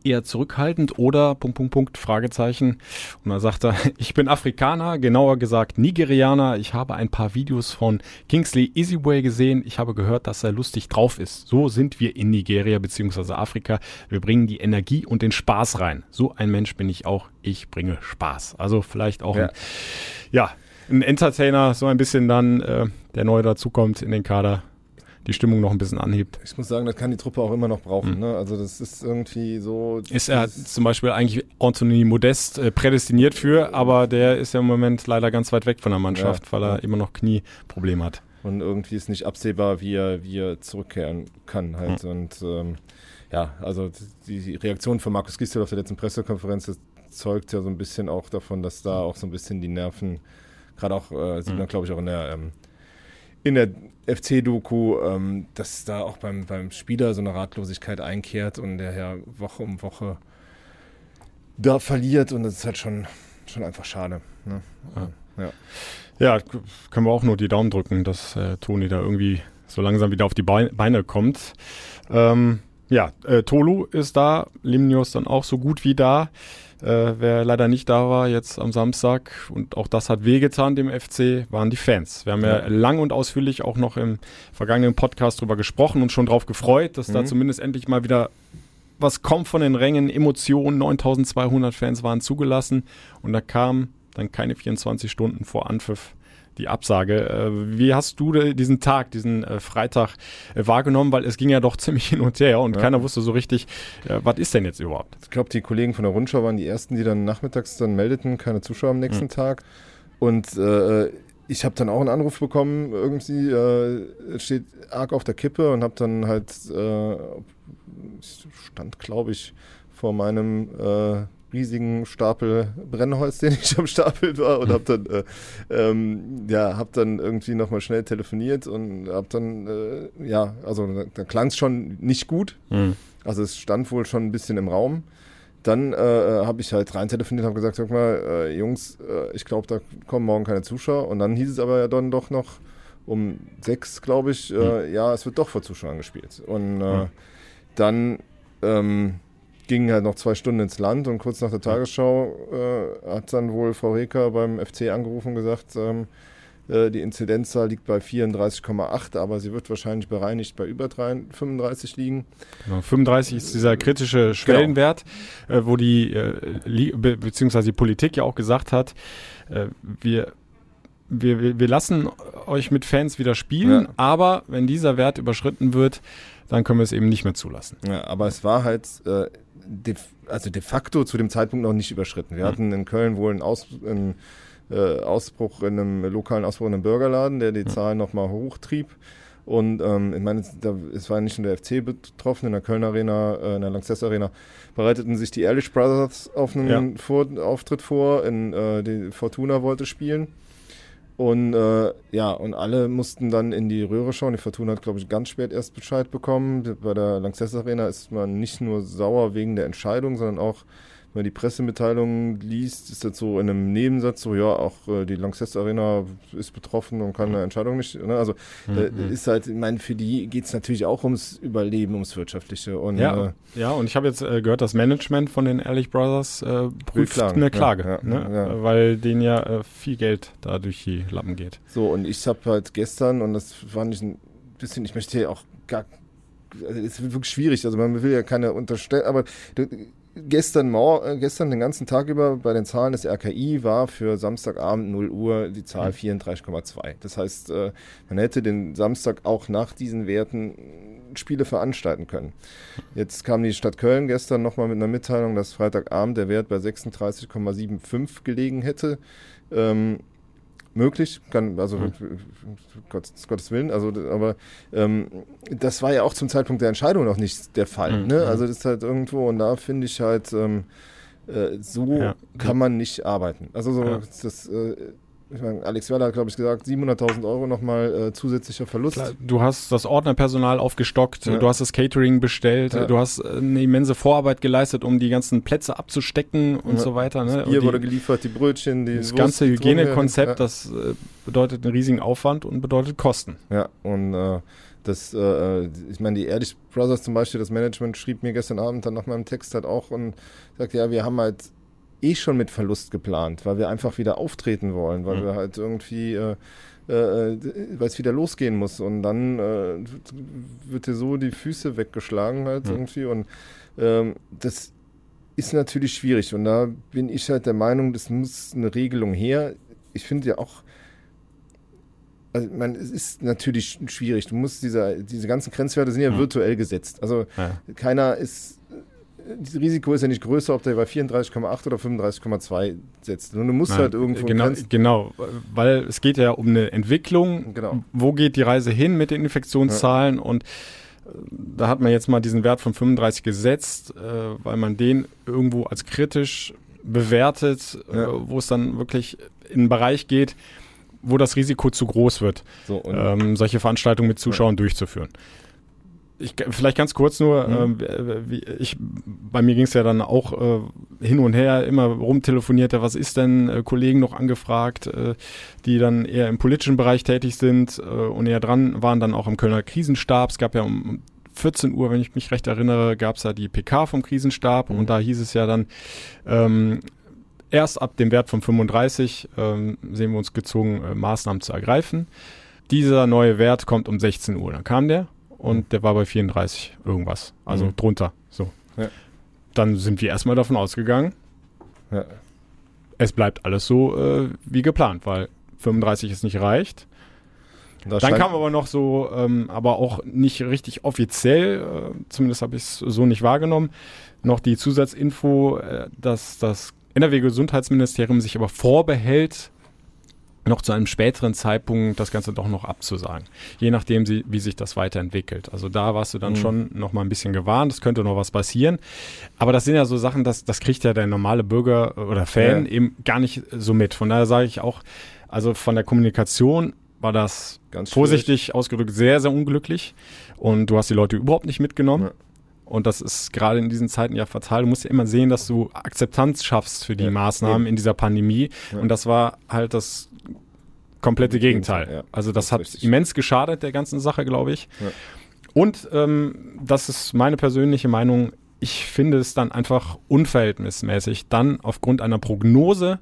Eher zurückhaltend oder Punkt, Punkt, Punkt, Fragezeichen. Und da sagt er, ich bin Afrikaner, genauer gesagt Nigerianer. Ich habe ein paar Videos von Kingsley Easyway gesehen. Ich habe gehört, dass er lustig drauf ist. So sind wir in Nigeria bzw. Afrika. Wir bringen die Energie und den Spaß rein. So ein Mensch bin ich auch. Ich bringe Spaß. Also vielleicht auch ja. ein, ja, ein Entertainer, so ein bisschen dann, äh, der neu dazukommt in den Kader die Stimmung noch ein bisschen anhebt. Ich muss sagen, das kann die Truppe auch immer noch brauchen. Mhm. Ne? Also das ist irgendwie so. Ist er zum Beispiel eigentlich Anthony Modest äh, prädestiniert für, aber der ist ja im Moment leider ganz weit weg von der Mannschaft, ja. weil er immer noch Knieprobleme hat. Und irgendwie ist nicht absehbar, wie er, wie er zurückkehren kann halt. Mhm. Und ähm, ja, also die Reaktion von Markus Gistel auf der letzten Pressekonferenz zeugt ja so ein bisschen auch davon, dass da auch so ein bisschen die Nerven, gerade auch, äh, sieht man mhm. glaube ich auch in der ähm, in der FC-Doku, ähm, dass da auch beim, beim Spieler so eine Ratlosigkeit einkehrt und der ja Woche um Woche da verliert und das ist halt schon, schon einfach schade. Ne? Ja. ja. Ja. können wir auch nur die Daumen drücken, dass äh, Toni da irgendwie so langsam wieder auf die Beine kommt. Ähm, ja, äh, Tolu ist da, Limnios dann auch so gut wie da. Äh, wer leider nicht da war jetzt am Samstag und auch das hat wehgetan dem FC, waren die Fans. Wir haben ja, ja lang und ausführlich auch noch im vergangenen Podcast drüber gesprochen und schon darauf gefreut, dass mhm. da zumindest endlich mal wieder was kommt von den Rängen, Emotionen. 9200 Fans waren zugelassen und da kam dann keine 24 Stunden vor Anpfiff die Absage. Äh, wie hast du diesen Tag, diesen äh, Freitag äh, wahrgenommen? Weil es ging ja doch ziemlich hin und her und ja. keiner wusste so richtig, was ist denn jetzt überhaupt? Ich glaube, die Kollegen von der Rundschau waren die ersten, die dann nachmittags dann meldeten, keine Zuschauer am nächsten mhm. Tag. Und äh, ich habe dann auch einen Anruf bekommen, irgendwie äh, steht arg auf der Kippe und habe dann halt, äh, stand glaube ich vor meinem riesigen Stapel Brennholz, den ich am Stapel war und habe dann, äh, ähm, ja, habe dann irgendwie nochmal schnell telefoniert und habe dann, äh, ja, also da, da klang es schon nicht gut. Mhm. Also es stand wohl schon ein bisschen im Raum, dann äh, habe ich halt rein telefoniert und habe gesagt, sag mal, äh, Jungs, äh, ich glaube, da kommen morgen keine Zuschauer. Und dann hieß es aber ja dann doch noch um sechs, glaube ich, mhm. ja, es wird doch vor Zuschauern gespielt. Und mhm. dann ähm, gingen halt noch zwei Stunden ins Land und kurz nach der Tagesschau äh, hat dann wohl Frau Reker beim FC angerufen und gesagt, ähm, äh, die Inzidenzzahl liegt bei 34,8, aber sie wird wahrscheinlich bereinigt bei über 35 liegen. Genau, 35 ist dieser kritische genau. Schwellenwert, genau. äh, wo die, äh, be beziehungsweise die Politik ja auch gesagt hat, äh, wir wir, wir lassen euch mit Fans wieder spielen, ja. aber wenn dieser Wert überschritten wird, dann können wir es eben nicht mehr zulassen. Ja, aber es war halt äh, de, also de facto zu dem Zeitpunkt noch nicht überschritten. Wir mhm. hatten in Köln wohl einen, Aus, einen äh, Ausbruch in einem lokalen Ausbruch in einem Burgerladen, der die mhm. Zahlen nochmal hochtrieb. Und ähm, ich meine, da, es war nicht nur der FC betroffen, in der Köln Arena, äh, in der Lanxess Arena bereiteten sich die Ehrlich Brothers auf einen ja. vor Auftritt vor, in, äh, die Fortuna wollte spielen. Und äh, ja, und alle mussten dann in die Röhre schauen. Die Fortuna hat, glaube ich, ganz spät erst Bescheid bekommen. Bei der Lanxess Arena ist man nicht nur sauer wegen der Entscheidung, sondern auch wenn man die Pressemitteilungen liest, ist das so in einem Nebensatz so, ja, auch äh, die Lanxess Arena ist betroffen und kann eine Entscheidung nicht, ne? also äh, mhm. ist halt, ich meine, für die geht es natürlich auch ums Überleben, ums Wirtschaftliche. Und, ja, äh, ja, und ich habe jetzt äh, gehört, das Management von den Ehrlich Brothers äh, prüft klagen. eine Klage, ja, ja, ne? ja. weil denen ja äh, viel Geld da durch die Lappen geht. So, und ich habe halt gestern, und das fand ich ein bisschen, ich möchte hier auch gar also es wird wirklich schwierig. Also man will ja keine unterstellen, aber gestern, äh, gestern den ganzen Tag über bei den Zahlen des RKI war für Samstagabend 0 Uhr die Zahl 34,2. Mhm. Das heißt, äh, man hätte den Samstag auch nach diesen Werten Spiele veranstalten können. Jetzt kam die Stadt Köln gestern nochmal mit einer Mitteilung, dass Freitagabend der Wert bei 36,75 gelegen hätte. Ähm, möglich, kann, also mhm. Gottes, Gottes Willen, also aber ähm, das war ja auch zum Zeitpunkt der Entscheidung noch nicht der Fall. Mhm. Ne? Mhm. Also das ist halt irgendwo und da finde ich halt ähm, äh, so ja. kann man nicht arbeiten. Also so ja. das äh, ich meine, Alex Werler hat, glaube ich, gesagt, 700.000 Euro nochmal äh, zusätzlicher Verlust. Klar, du hast das Ordnerpersonal aufgestockt, ja. du hast das Catering bestellt, ja. du hast äh, eine immense Vorarbeit geleistet, um die ganzen Plätze abzustecken und ja. so weiter. Ne? Das Bier die, wurde geliefert, die Brötchen, die Das Wurst, ganze Hygienekonzept, das äh, bedeutet einen riesigen Aufwand und bedeutet Kosten. Ja, und äh, das, äh, ich meine, die Ehrlich Brothers zum Beispiel, das Management schrieb mir gestern Abend dann nach meinem Text halt auch und sagte, ja, wir haben halt eh schon mit Verlust geplant, weil wir einfach wieder auftreten wollen, weil mhm. wir halt irgendwie, äh, äh, weil es wieder losgehen muss und dann äh, wird dir so die Füße weggeschlagen halt mhm. irgendwie und ähm, das ist natürlich schwierig und da bin ich halt der Meinung, das muss eine Regelung her. Ich finde ja auch, also man, es ist natürlich schwierig. Du musst diese, diese ganzen Grenzwerte sind ja mhm. virtuell gesetzt. Also ja. keiner ist das Risiko ist ja nicht größer, ob der bei 34,8 oder 35,2 setzt. Und du musst Nein, halt irgendwo. Genau, genau, weil es geht ja um eine Entwicklung. Genau. Wo geht die Reise hin mit den Infektionszahlen? Ja. Und äh, da hat man jetzt mal diesen Wert von 35 gesetzt, äh, weil man den irgendwo als kritisch bewertet, äh, ja. wo es dann wirklich in einen Bereich geht, wo das Risiko zu groß wird, so, ähm, solche Veranstaltungen mit Zuschauern ja. durchzuführen ich, vielleicht ganz kurz nur, mhm. äh, wie, ich, bei mir ging es ja dann auch äh, hin und her, immer rumtelefoniert, was ist denn, äh, Kollegen noch angefragt, äh, die dann eher im politischen Bereich tätig sind äh, und näher dran waren dann auch im Kölner Krisenstab. Es gab ja um 14 Uhr, wenn ich mich recht erinnere, gab es ja die PK vom Krisenstab mhm. und da hieß es ja dann, ähm, erst ab dem Wert von 35 ähm, sehen wir uns gezwungen, äh, Maßnahmen zu ergreifen. Dieser neue Wert kommt um 16 Uhr. Dann kam der und der war bei 34 irgendwas. Also mhm. drunter. So. Ja. Dann sind wir erstmal davon ausgegangen, ja. es bleibt alles so äh, wie geplant, weil 35 es nicht reicht. Dann kam aber noch so, ähm, aber auch nicht richtig offiziell, äh, zumindest habe ich es so nicht wahrgenommen, noch die Zusatzinfo, äh, dass das NRW-Gesundheitsministerium sich aber vorbehält, noch zu einem späteren Zeitpunkt das Ganze doch noch abzusagen. Je nachdem, sie, wie sich das weiterentwickelt. Also da warst du dann mhm. schon noch mal ein bisschen gewarnt, es könnte noch was passieren. Aber das sind ja so Sachen, das, das kriegt ja der normale Bürger oder Fan ja. eben gar nicht so mit. Von daher sage ich auch, also von der Kommunikation war das Ganz vorsichtig ausgedrückt sehr, sehr unglücklich. Und du hast die Leute überhaupt nicht mitgenommen. Ja. Und das ist gerade in diesen Zeiten ja fatal. Du musst ja immer sehen, dass du Akzeptanz schaffst für die ja, Maßnahmen eben. in dieser Pandemie. Ja. Und das war halt das komplette Gegenteil. Ja, also das, das hat richtig. immens geschadet der ganzen Sache, glaube ich. Und ähm, das ist meine persönliche Meinung. Ich finde es dann einfach unverhältnismäßig, dann aufgrund einer Prognose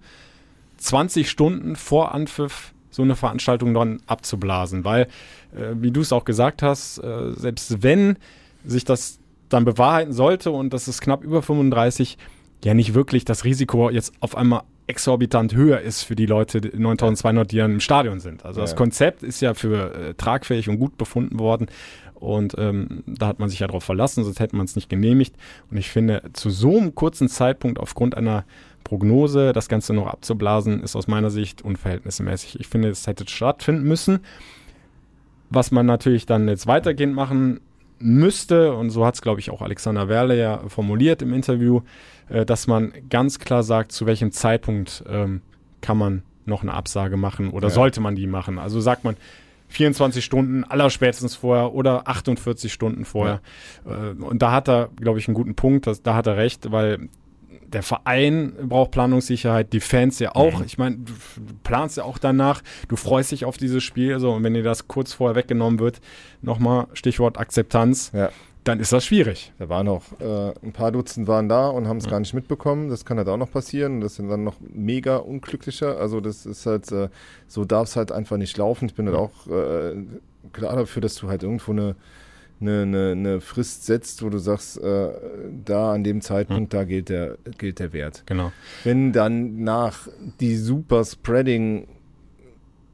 20 Stunden vor Anpfiff so eine Veranstaltung dann abzublasen. Weil, äh, wie du es auch gesagt hast, äh, selbst wenn sich das dann bewahrheiten sollte und das ist knapp über 35, ja nicht wirklich das Risiko jetzt auf einmal exorbitant höher ist für die Leute 9200, die dann im Stadion sind. Also ja. das Konzept ist ja für äh, tragfähig und gut befunden worden und ähm, da hat man sich ja darauf verlassen, sonst hätte man es nicht genehmigt. Und ich finde, zu so einem kurzen Zeitpunkt aufgrund einer Prognose das Ganze noch abzublasen, ist aus meiner Sicht unverhältnismäßig. Ich finde, es hätte stattfinden müssen. Was man natürlich dann jetzt weitergehend machen müsste, und so hat es, glaube ich, auch Alexander Werle ja formuliert im Interview, äh, dass man ganz klar sagt, zu welchem Zeitpunkt ähm, kann man noch eine Absage machen oder ja. sollte man die machen. Also sagt man 24 Stunden allerspätestens vorher oder 48 Stunden vorher. Ja. Äh, und da hat er, glaube ich, einen guten Punkt, dass, da hat er recht, weil der Verein braucht Planungssicherheit, die Fans ja auch. Mhm. Ich meine, du planst ja auch danach, du freust dich auf dieses Spiel. So, und wenn dir das kurz vorher weggenommen wird, nochmal Stichwort Akzeptanz, ja. Dann ist das schwierig. Da waren noch äh, ein paar Dutzend waren da und haben es ja. gar nicht mitbekommen. Das kann halt auch noch passieren. Das sind dann noch mega unglücklicher. Also das ist halt, äh, so darf es halt einfach nicht laufen. Ich bin halt auch äh, klar dafür, dass du halt irgendwo eine eine, eine, eine Frist setzt, wo du sagst, äh, da an dem Zeitpunkt, hm. da gilt der, gilt der Wert. Genau. Wenn dann nach die Super Spreading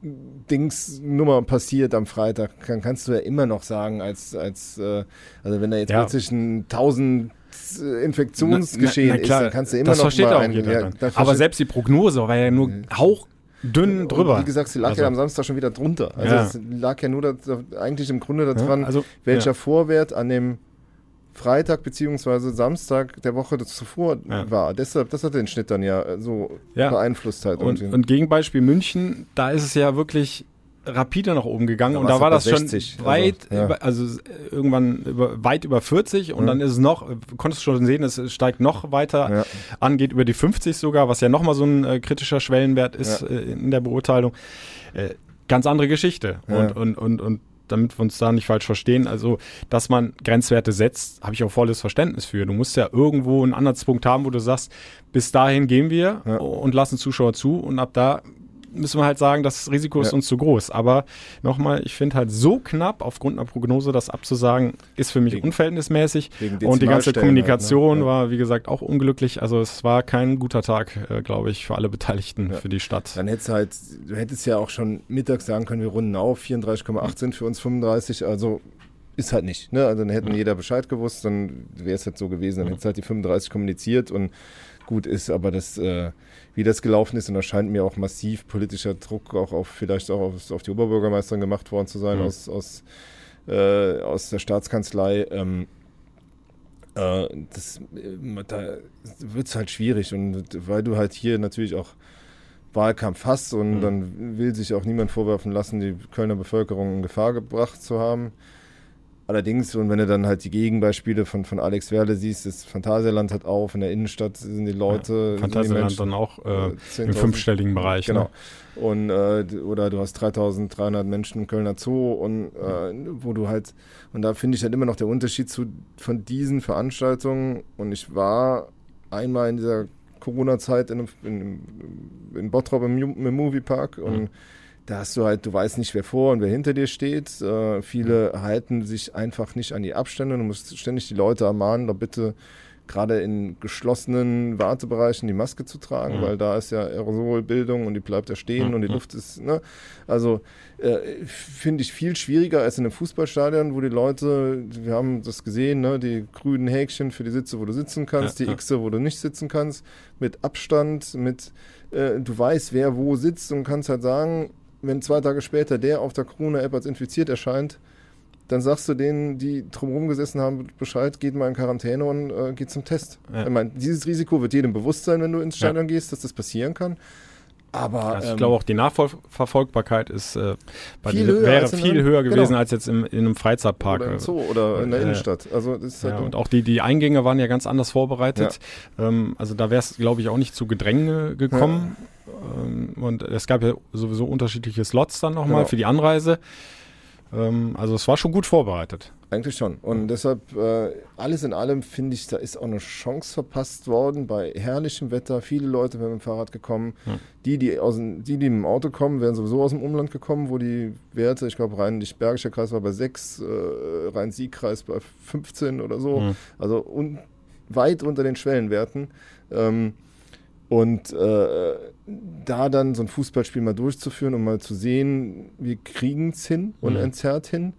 Dings Nummer passiert am Freitag, dann kannst du ja immer noch sagen, als, als äh, also wenn da jetzt ja. plötzlich ein 1000 äh, Infektionsgeschehen na, na, na, klar, ist, dann kannst du immer das noch versteht mal auch ein, jeder ja, Aber selbst die Prognose war ja nur mhm. Hauch dünn drüber. Und wie gesagt, sie lag also. ja am Samstag schon wieder drunter. Also ja. es lag ja nur da, eigentlich im Grunde daran, ja, also, welcher. Vorwert an dem Freitag beziehungsweise Samstag der Woche zuvor war. Deshalb, das hat den Schnitt dann ja so beeinflusst halt. Und, und Gegenbeispiel München, da ist es ja wirklich rapide nach oben gegangen da und da war das 60, schon weit, also, ja. über, also irgendwann über, weit über 40 und mhm. dann ist es noch, konntest du schon sehen, es steigt noch weiter ja. an, geht über die 50 sogar, was ja nochmal so ein äh, kritischer Schwellenwert ist ja. äh, in der Beurteilung. Äh, ganz andere Geschichte und, und, und, und damit wir uns da nicht falsch verstehen, also dass man Grenzwerte setzt, habe ich auch volles Verständnis für. Du musst ja irgendwo einen Anhaltspunkt haben, wo du sagst, bis dahin gehen wir und lassen Zuschauer zu und ab da müssen wir halt sagen, das Risiko ist ja. uns zu groß. Aber nochmal, ich finde halt so knapp aufgrund einer Prognose das abzusagen, ist für mich wegen, unverhältnismäßig. Wegen und die ganze Kommunikation halt, ne? war, wie gesagt, auch unglücklich. Also es war kein guter Tag, äh, glaube ich, für alle Beteiligten, ja. für die Stadt. Dann hättest du halt, du hättest ja auch schon mittags sagen können, wir runden auf, 34,8 sind für uns 35, also ist halt nicht. Ne? Also dann hätten ja. jeder Bescheid gewusst, dann wäre es halt so gewesen, dann ja. hättest halt die 35 kommuniziert und gut ist, aber das, äh, wie das gelaufen ist, und da scheint mir auch massiv politischer Druck auch auf vielleicht auch auf, auf die Oberbürgermeisterin gemacht worden zu sein mhm. aus, aus, äh, aus der Staatskanzlei. Ähm, äh, das, äh, da wird es halt schwierig und weil du halt hier natürlich auch Wahlkampf hast und mhm. dann will sich auch niemand vorwerfen lassen, die Kölner Bevölkerung in Gefahr gebracht zu haben. Allerdings, und wenn du dann halt die Gegenbeispiele von, von Alex Werle siehst, das Phantasialand hat auf, in der Innenstadt sind die Leute. Ja, Phantasialand dann auch äh, im fünfstelligen Bereich. Genau. Ne? Und, äh, oder du hast 3300 Menschen im Kölner Zoo und äh, wo du halt, und da finde ich halt immer noch der Unterschied zu, von diesen Veranstaltungen. Und ich war einmal in dieser Corona-Zeit in, in, in Bottrop im, im Moviepark und mhm da hast du halt, du weißt nicht, wer vor und wer hinter dir steht. Äh, viele mhm. halten sich einfach nicht an die Abstände. Du musst ständig die Leute ermahnen, doch bitte gerade in geschlossenen Wartebereichen die Maske zu tragen, mhm. weil da ist ja Aerosolbildung und die bleibt da stehen mhm. und die Luft ist, ne? Also äh, finde ich viel schwieriger als in einem Fußballstadion, wo die Leute, wir haben das gesehen, ne, die grünen Häkchen für die Sitze, wo du sitzen kannst, ja, die ja. Xe, wo du nicht sitzen kannst, mit Abstand, mit äh, du weißt, wer wo sitzt und kannst halt sagen, wenn zwei Tage später der auf der Corona-App als infiziert erscheint, dann sagst du denen, die drumherum gesessen haben, Bescheid, geht mal in Quarantäne und äh, geht zum Test. Ja. Ich meine, dieses Risiko wird jedem bewusst sein, wenn du ins Stadion ja. gehst, dass das passieren kann. Aber Also ich ähm, glaube auch die Nachverfolgbarkeit ist äh, Viel höher wäre viel einem- höher gewesen genau. als jetzt im, in einem Freizeitpark. oder im Zoo oder in der äh, Innenstadt. Also halt Ja, und auch die, die Eingänge waren ja ganz anders vorbereitet. Ähm, also da wäre es, glaube ich, auch nicht zu Gedränge gekommen. Ähm, und es gab ja sowieso unterschiedliche Slots dann nochmal Genau. für die Anreise. Ähm, also es war schon gut vorbereitet. Eigentlich schon. Und deshalb, äh, alles in allem finde ich, da ist auch eine Chance verpasst worden bei herrlichem Wetter. Viele Leute wären mit dem Fahrrad gekommen. Ja. Die, die, aus dem, die, die mit dem Auto kommen, wären sowieso aus dem Umland gekommen, wo die Werte, ich glaube, Rhein-Bergischer Kreis war bei 6, äh, Rhein-Sieg-Kreis bei 15 oder so. Mhm. Also un, weit unter den Schwellenwerten. Ähm, und äh, da dann so ein Fußballspiel mal durchzuführen und mal zu sehen, wir kriegen es hin und Mhm. entzerrt hin,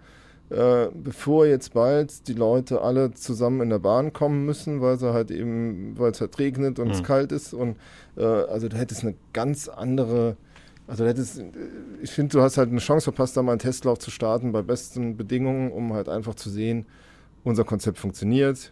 äh, bevor jetzt bald die Leute alle zusammen in der Bahn kommen müssen, weil sie halt eben, weil es halt regnet und es Mhm. kalt ist. Und äh, also du hättest eine ganz andere, also hättest, äh, ich finde, du hast halt eine Chance verpasst, da mal einen Testlauf zu starten bei besten Bedingungen, um halt einfach zu sehen, unser Konzept funktioniert.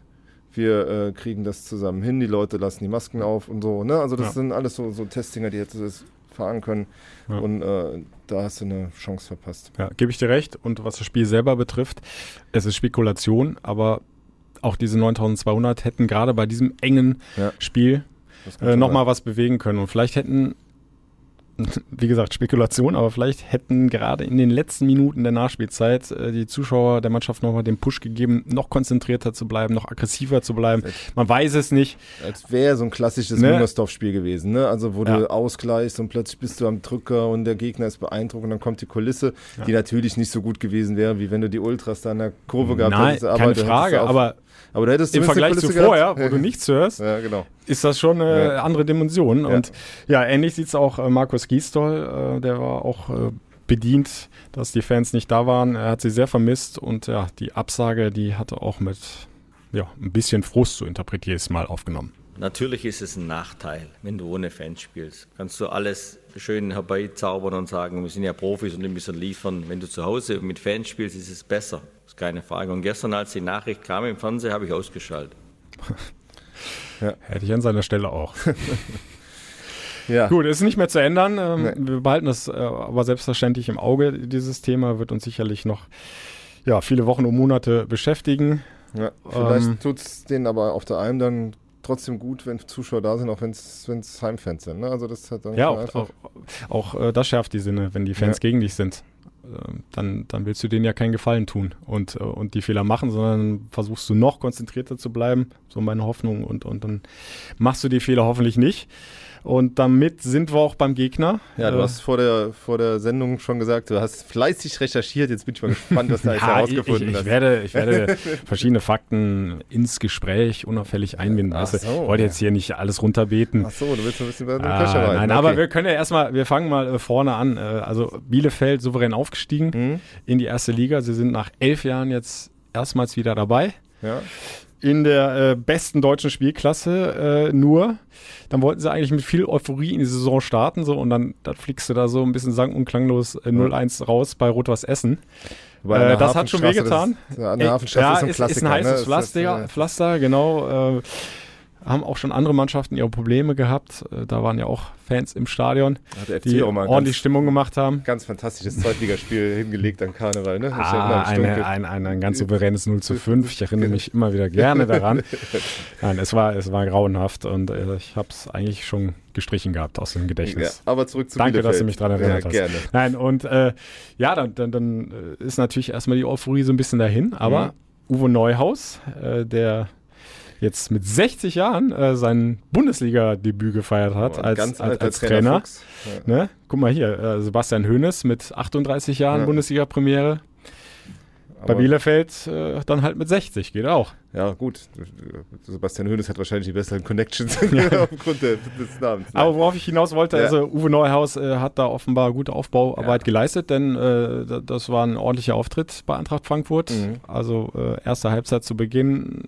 Wir äh, kriegen das zusammen hin, die Leute lassen die Masken auf und so. Ne? Also das Ja. sind alles so, so Testdinger, die das fahren können. Ja. Und äh, da hast du eine Chance verpasst. Ja, gebe ich dir recht. Und was das Spiel selber betrifft, es ist Spekulation, aber auch diese 9200 hätten gerade bei diesem engen Ja. Spiel äh, nochmal was bewegen können. Und vielleicht hätten, wie gesagt, Spekulation, aber vielleicht hätten gerade in den letzten Minuten der Nachspielzeit äh, die Zuschauer der Mannschaft nochmal den Push gegeben, noch konzentrierter zu bleiben, noch aggressiver zu bleiben. Man weiß es nicht. Als wäre so ein klassisches Ne? Müngersdorf-Spiel gewesen, ne? Also wo Ja. du ausgleichst und plötzlich bist du am Drücker und der Gegner ist beeindruckt und dann kommt die Kulisse, die natürlich nicht so gut gewesen wäre, wie wenn du die Ultras da in der Kurve gehabt Nein, hättest. Aber keine Frage, aber aber du hättest im Vergleich zu vorher, gehabt. wo du nichts hörst, Ja, genau. ist das schon eine Ja. andere Dimension. Ja. Und ja, ähnlich sieht es auch äh, Markus Giestol, äh, der war auch äh, bedient, dass die Fans nicht da waren. Er hat sie sehr vermisst und ja, die Absage, die hat er auch mit ja, ein bisschen Frust, so interpretiere ich es mal, aufgenommen. Natürlich ist es ein Nachteil, wenn du ohne Fans spielst. Kannst du alles schön herbeizaubern und sagen, wir sind ja Profis und wir müssen liefern. Wenn du zu Hause mit Fans spielst, ist es besser. Ist keine Frage. Und gestern, als die Nachricht kam im Fernsehen, habe ich ausgeschaltet. Hätte ich an seiner Stelle auch. Ja. Gut, ist nicht mehr zu ändern. Ähm, Nee. Wir behalten das äh, aber selbstverständlich im Auge. Dieses Thema wird uns sicherlich noch ja, viele Wochen und Monate beschäftigen. Ja, vielleicht Ähm, tut es denen aber auf der Alm dann trotzdem gut, wenn Zuschauer da sind, auch wenn es Heimfans sind. Ne? Also das hat dann Ja, auch, auch, auch äh, das schärft die Sinne, wenn die Fans Ja. gegen dich sind. Ähm, Dann, dann willst du denen ja keinen Gefallen tun und, äh, und die Fehler machen, sondern versuchst du noch konzentrierter zu bleiben, so meine Hoffnung, und, und dann machst du die Fehler hoffentlich nicht. Und damit sind wir auch beim Gegner. Ja, du Äh, hast vor der, vor der Sendung schon gesagt, du hast fleißig recherchiert. Jetzt bin ich mal gespannt, was du alles Ja, herausgefunden ich, hast. ich, werde, ich werde verschiedene Fakten ins Gespräch unauffällig einbinden. Ach du, so, ich wollte ja. jetzt hier nicht alles runterbeten. Ach so, du willst ein bisschen bei den Ah, Köcher rein. nein, okay. aber wir können ja erstmal, wir fangen mal äh, vorne an. Äh, also Bielefeld souverän aufgestiegen Mhm. in die erste Liga. Sie sind nach elf Jahren jetzt erstmals wieder dabei. Ja. In der äh, besten deutschen Spielklasse äh, nur. Dann wollten sie eigentlich mit viel Euphorie in die Saison starten so und dann, dann fliegst du da so ein bisschen sang- und klanglos äh, 0-1 raus bei Rot-Was Essen. Äh, das hat schon wehgetan. Das, ja, an der Hafenstraße ja, ist ein ist, Klassiker. ist ein heißes ne? Pflaster, Das äh, Pflaster, genau. Haben auch schon andere Mannschaften ihre Probleme gehabt. Äh, da waren ja auch Fans im Stadion, die ordentlich ganz, Stimmung gemacht haben. ganz fantastisches Zweitligaspiel hingelegt an Karneval. Ne? Ah, eine, ein, ein, ein ganz souveränes 0 zu 5. Ich erinnere mich immer wieder gerne daran. Nein, es war, es war grauenhaft und äh, ich habe es eigentlich schon gestrichen gehabt aus dem ja, Gedächtnis. aber zurück zu Danke, Bielefeld. dass du mich daran erinnert ja, hast. Gerne. Nein, und äh, ja, dann, dann, dann äh, ist natürlich erstmal die Euphorie so ein bisschen dahin, aber Uwe Neuhaus, äh, der jetzt mit 60 Jahren äh, sein Bundesliga-Debüt gefeiert hat Aber als, als, alter als Trainer. Fuchs. Ja. Ne? Guck mal hier, äh, Sebastian Hoeneß mit 38 Jahren Ja. Bundesliga-Premiere. Bei Bielefeld äh, dann halt mit 60, geht auch. Ja, gut. Sebastian Hoeneß hat wahrscheinlich die besseren Connections aufgrund der, des Namens. Aber worauf ich hinaus wollte, Ja. also Uwe Neuhaus äh, hat da offenbar gute Aufbauarbeit Ja. geleistet, denn äh, da- das war ein ordentlicher Auftritt bei Eintracht Frankfurt. Mhm. Also äh, erste Halbzeit zu Beginn,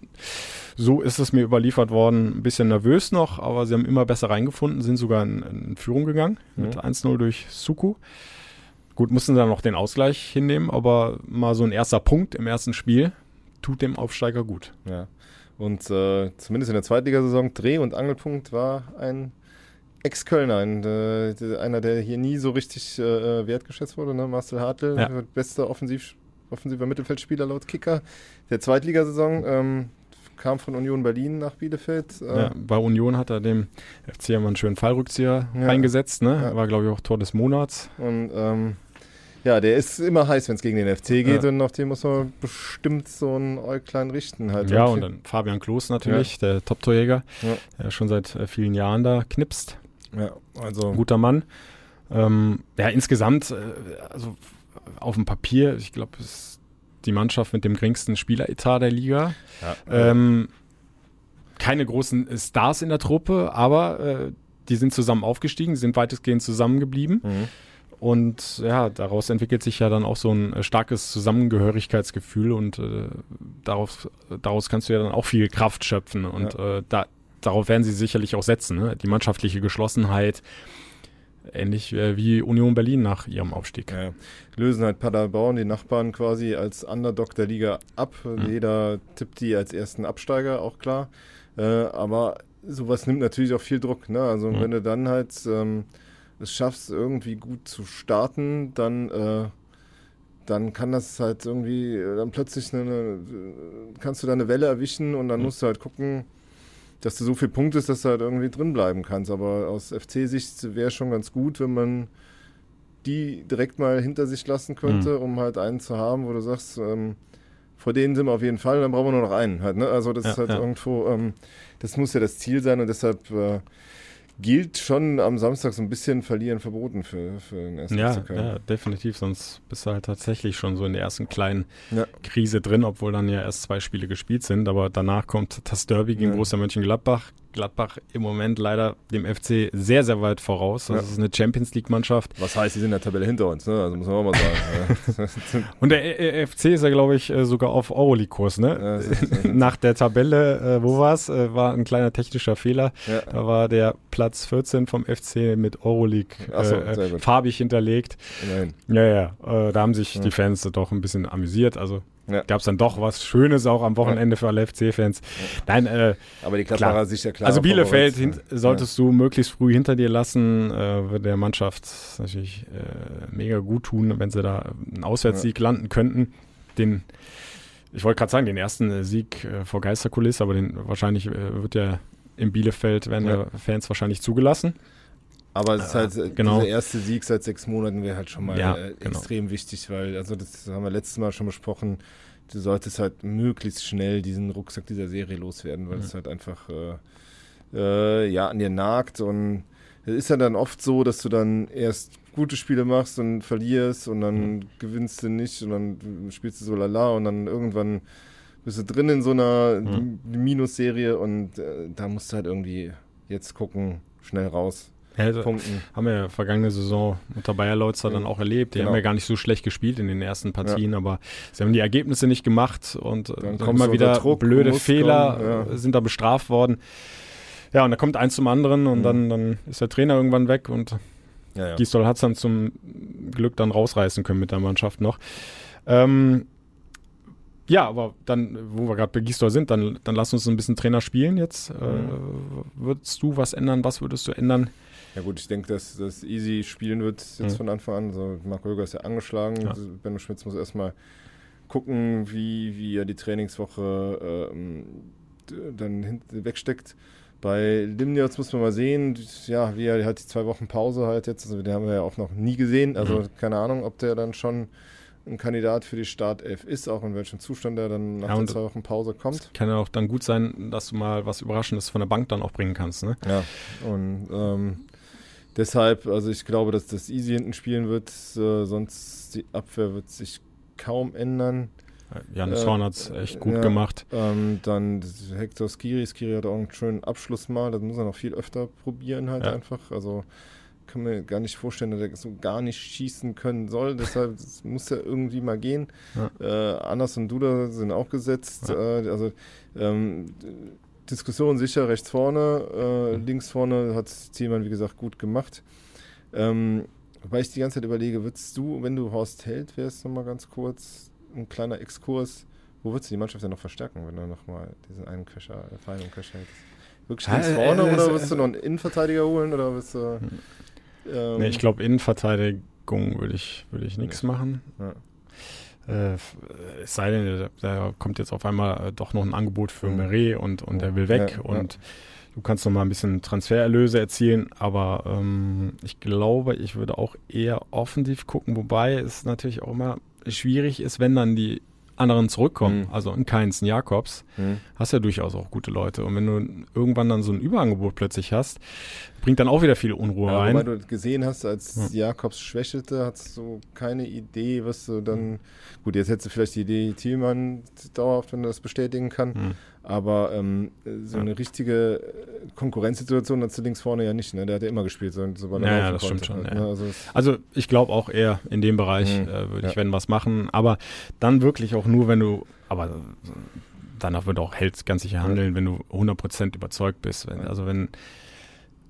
so ist es mir überliefert worden, ein bisschen nervös noch, aber sie haben immer besser reingefunden, sind sogar in, in Führung gegangen mit Mhm. 1-0 durch Suku. Gut, mussten dann noch den Ausgleich hinnehmen, aber mal so ein erster Punkt im ersten Spiel tut dem Aufsteiger gut. Ja. Und äh, zumindest in der Zweitligasaison, Dreh- und Angelpunkt war ein Ex-Kölner, ein, äh, einer, der hier nie so richtig äh, wertgeschätzt wurde, ne? Marcel Hartl, Ja. bester Offensiv, offensiver Mittelfeldspieler laut Kicker der Zweitligasaison, ähm, kam von Union Berlin nach Bielefeld. Äh, Ja, bei Union hat er dem FC immer einen schönen Fallrückzieher Ja. eingesetzt. Ne? Ja. War, glaube ich, auch Tor des Monats. Und ähm, ja, der ist immer heiß, wenn es gegen den FC geht und auf den muss man bestimmt so einen Äuglein richten halt. Ja, und dann Fabian Klos natürlich, der Top-Torjäger, der schon seit äh, vielen Jahren da knipst. Ja, also guter Mann. Ähm, ja, insgesamt, äh, also auf dem Papier, ich glaube, es ist die Mannschaft mit dem geringsten Spieleretat der Liga. ja, Ähm, keine großen Stars in der Truppe, aber äh, die sind zusammen aufgestiegen, sind weitestgehend zusammengeblieben. Mhm. Und ja, daraus entwickelt sich ja dann auch so ein äh, starkes Zusammengehörigkeitsgefühl und äh, darauf, daraus kannst du ja dann auch viel Kraft schöpfen. Und äh, da, darauf werden sie sicherlich auch setzen. Ne? Die mannschaftliche Geschlossenheit, ähnlich äh, wie Union Berlin nach ihrem Aufstieg. Ja, lösen halt Paderborn, die Nachbarn quasi als Underdog der Liga ab. Mhm. Jeder tippt die als ersten Absteiger, auch klar. Äh, aber sowas nimmt natürlich auch viel Druck. Ne? Also Mhm. wenn du dann halt ähm, es schaffst, irgendwie gut zu starten, dann, äh, dann kann das halt irgendwie, äh, dann plötzlich eine, eine, kannst du da eine Welle erwischen und dann Mhm. musst du halt gucken, dass du so viel punktest, dass du halt irgendwie drin bleiben kannst. Aber aus FC-Sicht wäre schon ganz gut, wenn man die direkt mal hinter sich lassen könnte, um halt einen zu haben, wo du sagst, ähm, vor denen sind wir auf jeden Fall, dann brauchen wir nur noch einen halt. Ne? Also das Ja, ist halt ja. irgendwo, ähm, das muss ja das Ziel sein und deshalb äh, gilt schon am Samstag so ein bisschen verlieren verboten für, für den ersten Ja, FC Köln. ja, definitiv. Sonst bist du halt tatsächlich schon so in der ersten kleinen Ja. Krise drin, obwohl dann ja erst zwei Spiele gespielt sind. Aber danach kommt das Derby gegen Ja. Borussia Mönchengladbach. Gladbach im Moment leider dem FC sehr, sehr weit voraus. Das Ja. ist eine Champions League-Mannschaft. Was heißt, die sind in der Tabelle hinter uns, ne? Also muss man auch mal sagen. Und der äh, FC ist ja, glaube ich, äh, sogar auf Euroleague-Kurs, ne? Ja, Nach der Tabelle, äh, wo war es? Äh, war ein kleiner technischer Fehler. ja. Da war der Platz 14 vom FC mit Euroleague so, äh, farbig hinterlegt. Immerhin. Ja, ja, äh, da haben sich die Fans doch ein bisschen amüsiert. Also Ja. gab es dann doch was Schönes auch am Wochenende für alle FC-Fans. Nein, äh, Aber die Klar. Gladbacher sich ja klar. also Bielefeld hint, solltest du möglichst früh hinter dir lassen, äh, würde der Mannschaft natürlich äh, mega gut tun, wenn sie da einen Auswärtssieg landen könnten. Den, ich wollte gerade sagen, den ersten äh, Sieg äh, vor Geisterkulisse, aber den wahrscheinlich äh, wird ja in Bielefeld werden Ja. ja. Fans wahrscheinlich zugelassen. Aber es ist halt, äh, genau. dieser erste Sieg seit sechs Monaten wäre halt schon mal Ja, äh, genau. extrem wichtig, weil, also das haben wir letztes Mal schon besprochen, du solltest halt möglichst schnell diesen Rucksack dieser Serie loswerden, weil Mhm. es halt einfach, äh, äh, ja, an dir nagt und es ist ja dann oft so, dass du dann erst gute Spiele machst und verlierst und dann Mhm. gewinnst du nicht und dann spielst du so lala und dann irgendwann bist du drin in so einer Mhm. Minusserie und äh, da musst du halt irgendwie jetzt gucken, schnell raus, Ja, also, punkten. haben wir ja vergangene Saison unter Bayer Leutzer dann Mhm. auch erlebt. Die Genau. haben ja gar nicht so schlecht gespielt in den ersten Partien, aber sie haben die Ergebnisse nicht gemacht und äh, Dann dann immer du wieder Druck, blöde Fehler kommen, ja. äh, sind da bestraft worden. Ja, und da kommt eins zum anderen und Mhm. dann, dann ist der Trainer irgendwann weg und Ja, ja. Gisdol hat es dann zum Glück dann rausreißen können mit der Mannschaft noch. Ähm, ja, aber dann, wo wir gerade bei Gisdol sind, dann, dann lass uns ein bisschen Trainer spielen jetzt. Äh, würdest du was ändern? Was würdest du ändern? Ja gut, ich denke, dass das Easy spielen wird jetzt Mhm. von Anfang an. Also Marco Höger ist ja angeschlagen. Ja. Also Benno Schmitz muss erstmal gucken, wie, wie er die Trainingswoche d- dann wegsteckt. Bei Limnios muss man mal sehen, ja, wie er hat die zwei Wochen Pause halt jetzt, also den haben wir ja auch noch nie gesehen. Also Mhm. keine Ahnung, ob der dann schon ein Kandidat für die Startelf ist, auch in welchem Zustand er dann nach Ja, den zwei Wochen Pause kommt. Kann ja auch dann gut sein, dass du mal was Überraschendes von der Bank dann auch bringen kannst. Ne? Ja, und ähm, deshalb, also ich glaube, dass das Easy hinten spielen wird, äh, sonst die Abwehr wird sich kaum ändern. Janis Äh, Horn hat es echt gut ja. gemacht. Ähm, dann Hector Skiri, Skiri hat auch einen schönen Abschluss mal, das muss er noch viel öfter probieren halt Ja. einfach. Also kann mir gar nicht vorstellen, dass er so gar nicht schießen können soll, deshalb muss er irgendwie mal gehen. Äh, Anders und Duda sind auch gesetzt, Ja. äh, also ähm, Diskussion sicher rechts vorne, äh, Mhm. links vorne hat Thielmann, wie gesagt, gut gemacht. Ähm, wobei ich die ganze Zeit überlege, würdest du, wenn du Horst Held wärst, nochmal ganz kurz, ein kleiner Exkurs, wo würdest du die Mannschaft denn noch verstärken, wenn du nochmal diesen einen Köcher, äh, und Köcher hättest? wirklich links Ja, äh, vorne äh, oder äh, willst du noch einen Innenverteidiger holen oder willst du. Ähm, Nee, ich glaube, Innenverteidigung würde ich, würde ich nichts machen. Ja. Äh, äh, es sei denn, da, kommt jetzt auf einmal äh, doch noch ein Angebot für Mhm. Meret und, und der will weg Ja, ja. und du kannst noch mal ein bisschen Transfererlöse erzielen, aber ähm, ich glaube, ich würde auch eher offensiv gucken, wobei es natürlich auch immer schwierig ist, wenn dann die anderen zurückkommen, Mhm. also ein Keins, ein Jakobs, Hm. hast ja durchaus auch gute Leute. Und wenn du irgendwann dann so ein Überangebot plötzlich hast, bringt dann auch wieder viel Unruhe Ja, rein. wobei du gesehen hast, als Jakobs schwächelte, hattest du keine Idee, was du dann. Gut, jetzt hättest du vielleicht die Idee, Thielmann dauerhaft, wenn er das bestätigen kann. Hm. Aber ähm, so eine richtige äh, Konkurrenzsituation hat du links vorne ja nicht. Ne? Der hat ja immer gespielt, so, sobald er Ja, ja, das stimmt konnte. schon, ja. Ne? Also, Also ich glaube auch eher in dem Bereich Mhm. äh, würde ich, Ja. wenn was machen. Aber dann wirklich auch nur, wenn du, aber danach wird auch Held ganz sicher handeln, wenn du 100% überzeugt bist. Wenn. Also wenn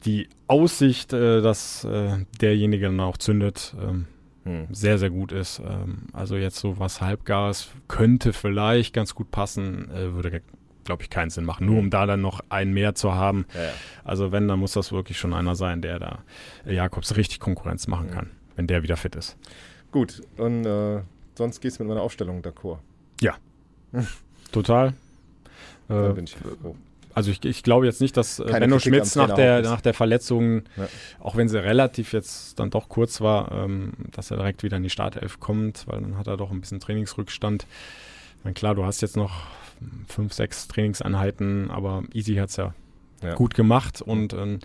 die Aussicht, äh, dass äh, derjenige dann auch zündet, ähm, hm. sehr, sehr gut ist. Ähm, also jetzt so was Halbgares könnte vielleicht ganz gut passen, äh, würde, glaube ich, keinen Sinn machen. Nur um da dann noch einen mehr zu haben. ja, ja. Also wenn, dann muss das wirklich schon einer sein, der da Jakobs richtig Konkurrenz machen kann, wenn der wieder fit ist. Gut, und äh, sonst gehst du mit meiner Aufstellung d'accord. Total. Da Äh, bin ich froh. also ich, ich glaube jetzt nicht, dass äh, Keine Benno Kritik Schmitz nach der, nach der Verletzung, Ja. auch wenn sie relativ jetzt dann doch kurz war, ähm, dass er direkt wieder in die Startelf kommt, weil dann hat er doch ein bisschen Trainingsrückstand. Ich meine, klar, du hast jetzt noch fünf, sechs Trainingseinheiten, aber Easy hat es ja, Ja. gut gemacht und ähm,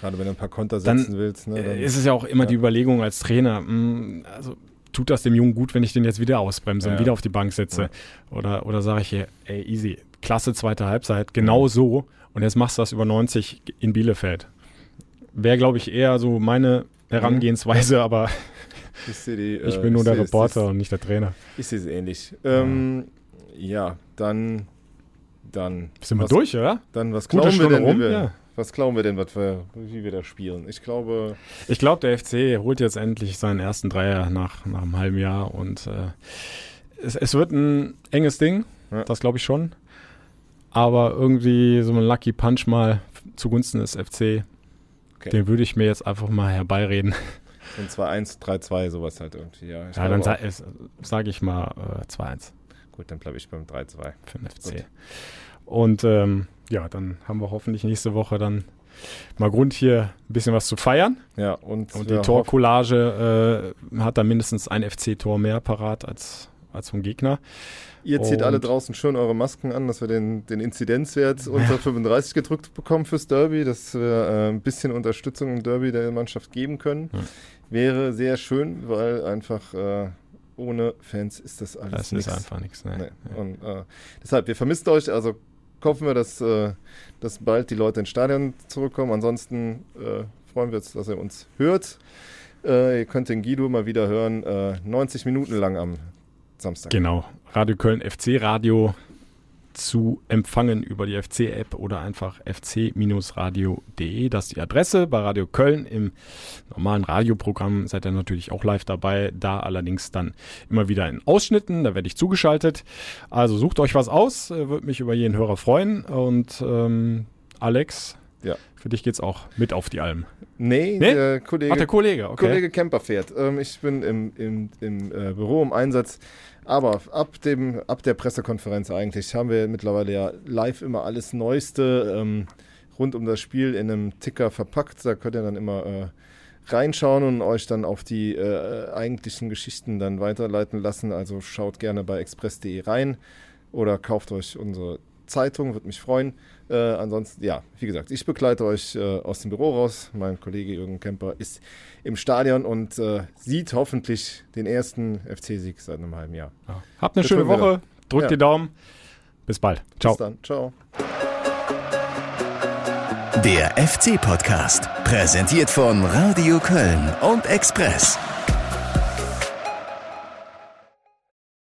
Gerade wenn du ein paar Konter setzen willst. Ne, dann, Äh, ist es ja auch immer ja. die Überlegung als Trainer, mh, also tut das dem Jungen gut, wenn ich den jetzt wieder ausbremse Ja. und wieder auf die Bank setze? Ja. Oder, oder sage ich hier, ey, easy, klasse zweite Halbzeit, genau so und jetzt machst du das über 90 in Bielefeld. Wäre, glaube ich, eher so meine Herangehensweise, aber ich, seh die, ich äh, bin nur der seh- Reporter Ich, und nicht der Trainer. ich sehe es ähnlich. Ähm, ja, dann. Dann. Sind wir was, durch, oder? Dann, was Gute glauben wir denn, rum, ja. Was glauben wir denn, was wir, wie wir da spielen? Ich glaube, Ich glaube, der FC holt jetzt endlich seinen ersten Dreier nach, nach einem halben Jahr und äh, es, es wird ein enges Ding, Ja. das glaube ich schon. Aber irgendwie so ein Lucky Punch mal zugunsten des FC, Okay. den würde ich mir jetzt einfach mal herbeireden. ein 2-1, 3-2, sowas halt irgendwie. Ja, ich Ja, dann sa sage ich mal äh, 2-1 auch. Gut, dann bleibe ich beim 3-2. für den FC. Gut. Und ähm, ja, dann haben wir hoffentlich nächste Woche dann mal Grund hier ein bisschen was zu feiern. Ja, und, Und die Torcollage äh, hat da mindestens ein FC-Tor mehr parat als, als vom Gegner. Ihr zieht alle Und- draußen schön eure Masken an, dass wir den, den Inzidenzwert unter 35 gedrückt bekommen fürs Derby, dass wir äh, ein bisschen Unterstützung im Derby der Mannschaft geben können. Ja. Wäre sehr schön, weil einfach äh, ohne Fans ist das alles Das nichts. ist einfach nichts. Ne? Nee. Und äh, deshalb, wir vermisst euch, also hoffen wir, dass, äh, dass bald die Leute ins Stadion zurückkommen. Ansonsten äh, freuen wir uns, dass ihr uns hört. Äh, ihr könnt den Guido mal wieder hören, äh, 90 Minuten lang am Samstag. Genau. Radio Köln FC Radio zu empfangen über die FC-App oder einfach fc-radio.de. Das ist die Adresse. Bei Radio Köln im normalen Radioprogramm seid ihr natürlich auch live dabei. Da allerdings dann immer wieder in Ausschnitten. Da werde ich zugeschaltet. Also sucht euch was aus. Äh, Würde mich über jeden Hörer freuen. Und ähm, Alex, Ja. für dich geht's auch mit auf die Alm. Nee, Nee? der Kollege, Ach, der Kollege, okay. Kollege Kemper fährt. Ähm, ich bin im, im, im äh, Büro im Einsatz. Aber ab, dem, ab der Pressekonferenz eigentlich haben wir mittlerweile ja live immer alles Neueste ähm, rund um das Spiel in einem Ticker verpackt. Da könnt ihr dann immer äh, reinschauen und euch dann auf die äh, eigentlichen Geschichten dann weiterleiten lassen. Also schaut gerne bei express.de rein oder kauft euch unsere Zeitung, würde mich freuen. Äh, ansonsten, ja, wie gesagt, ich begleite euch äh, aus dem Büro raus. Mein Kollege Jürgen Kemper ist im Stadion und äh, sieht hoffentlich den ersten FC-Sieg seit einem halben Jahr. Ja. Habt eine Das schöne Woche. Drückt Ja. die Daumen. Bis bald. Ciao. Bis dann. Ciao. Der FC-Podcast, präsentiert von Radio Köln und Express.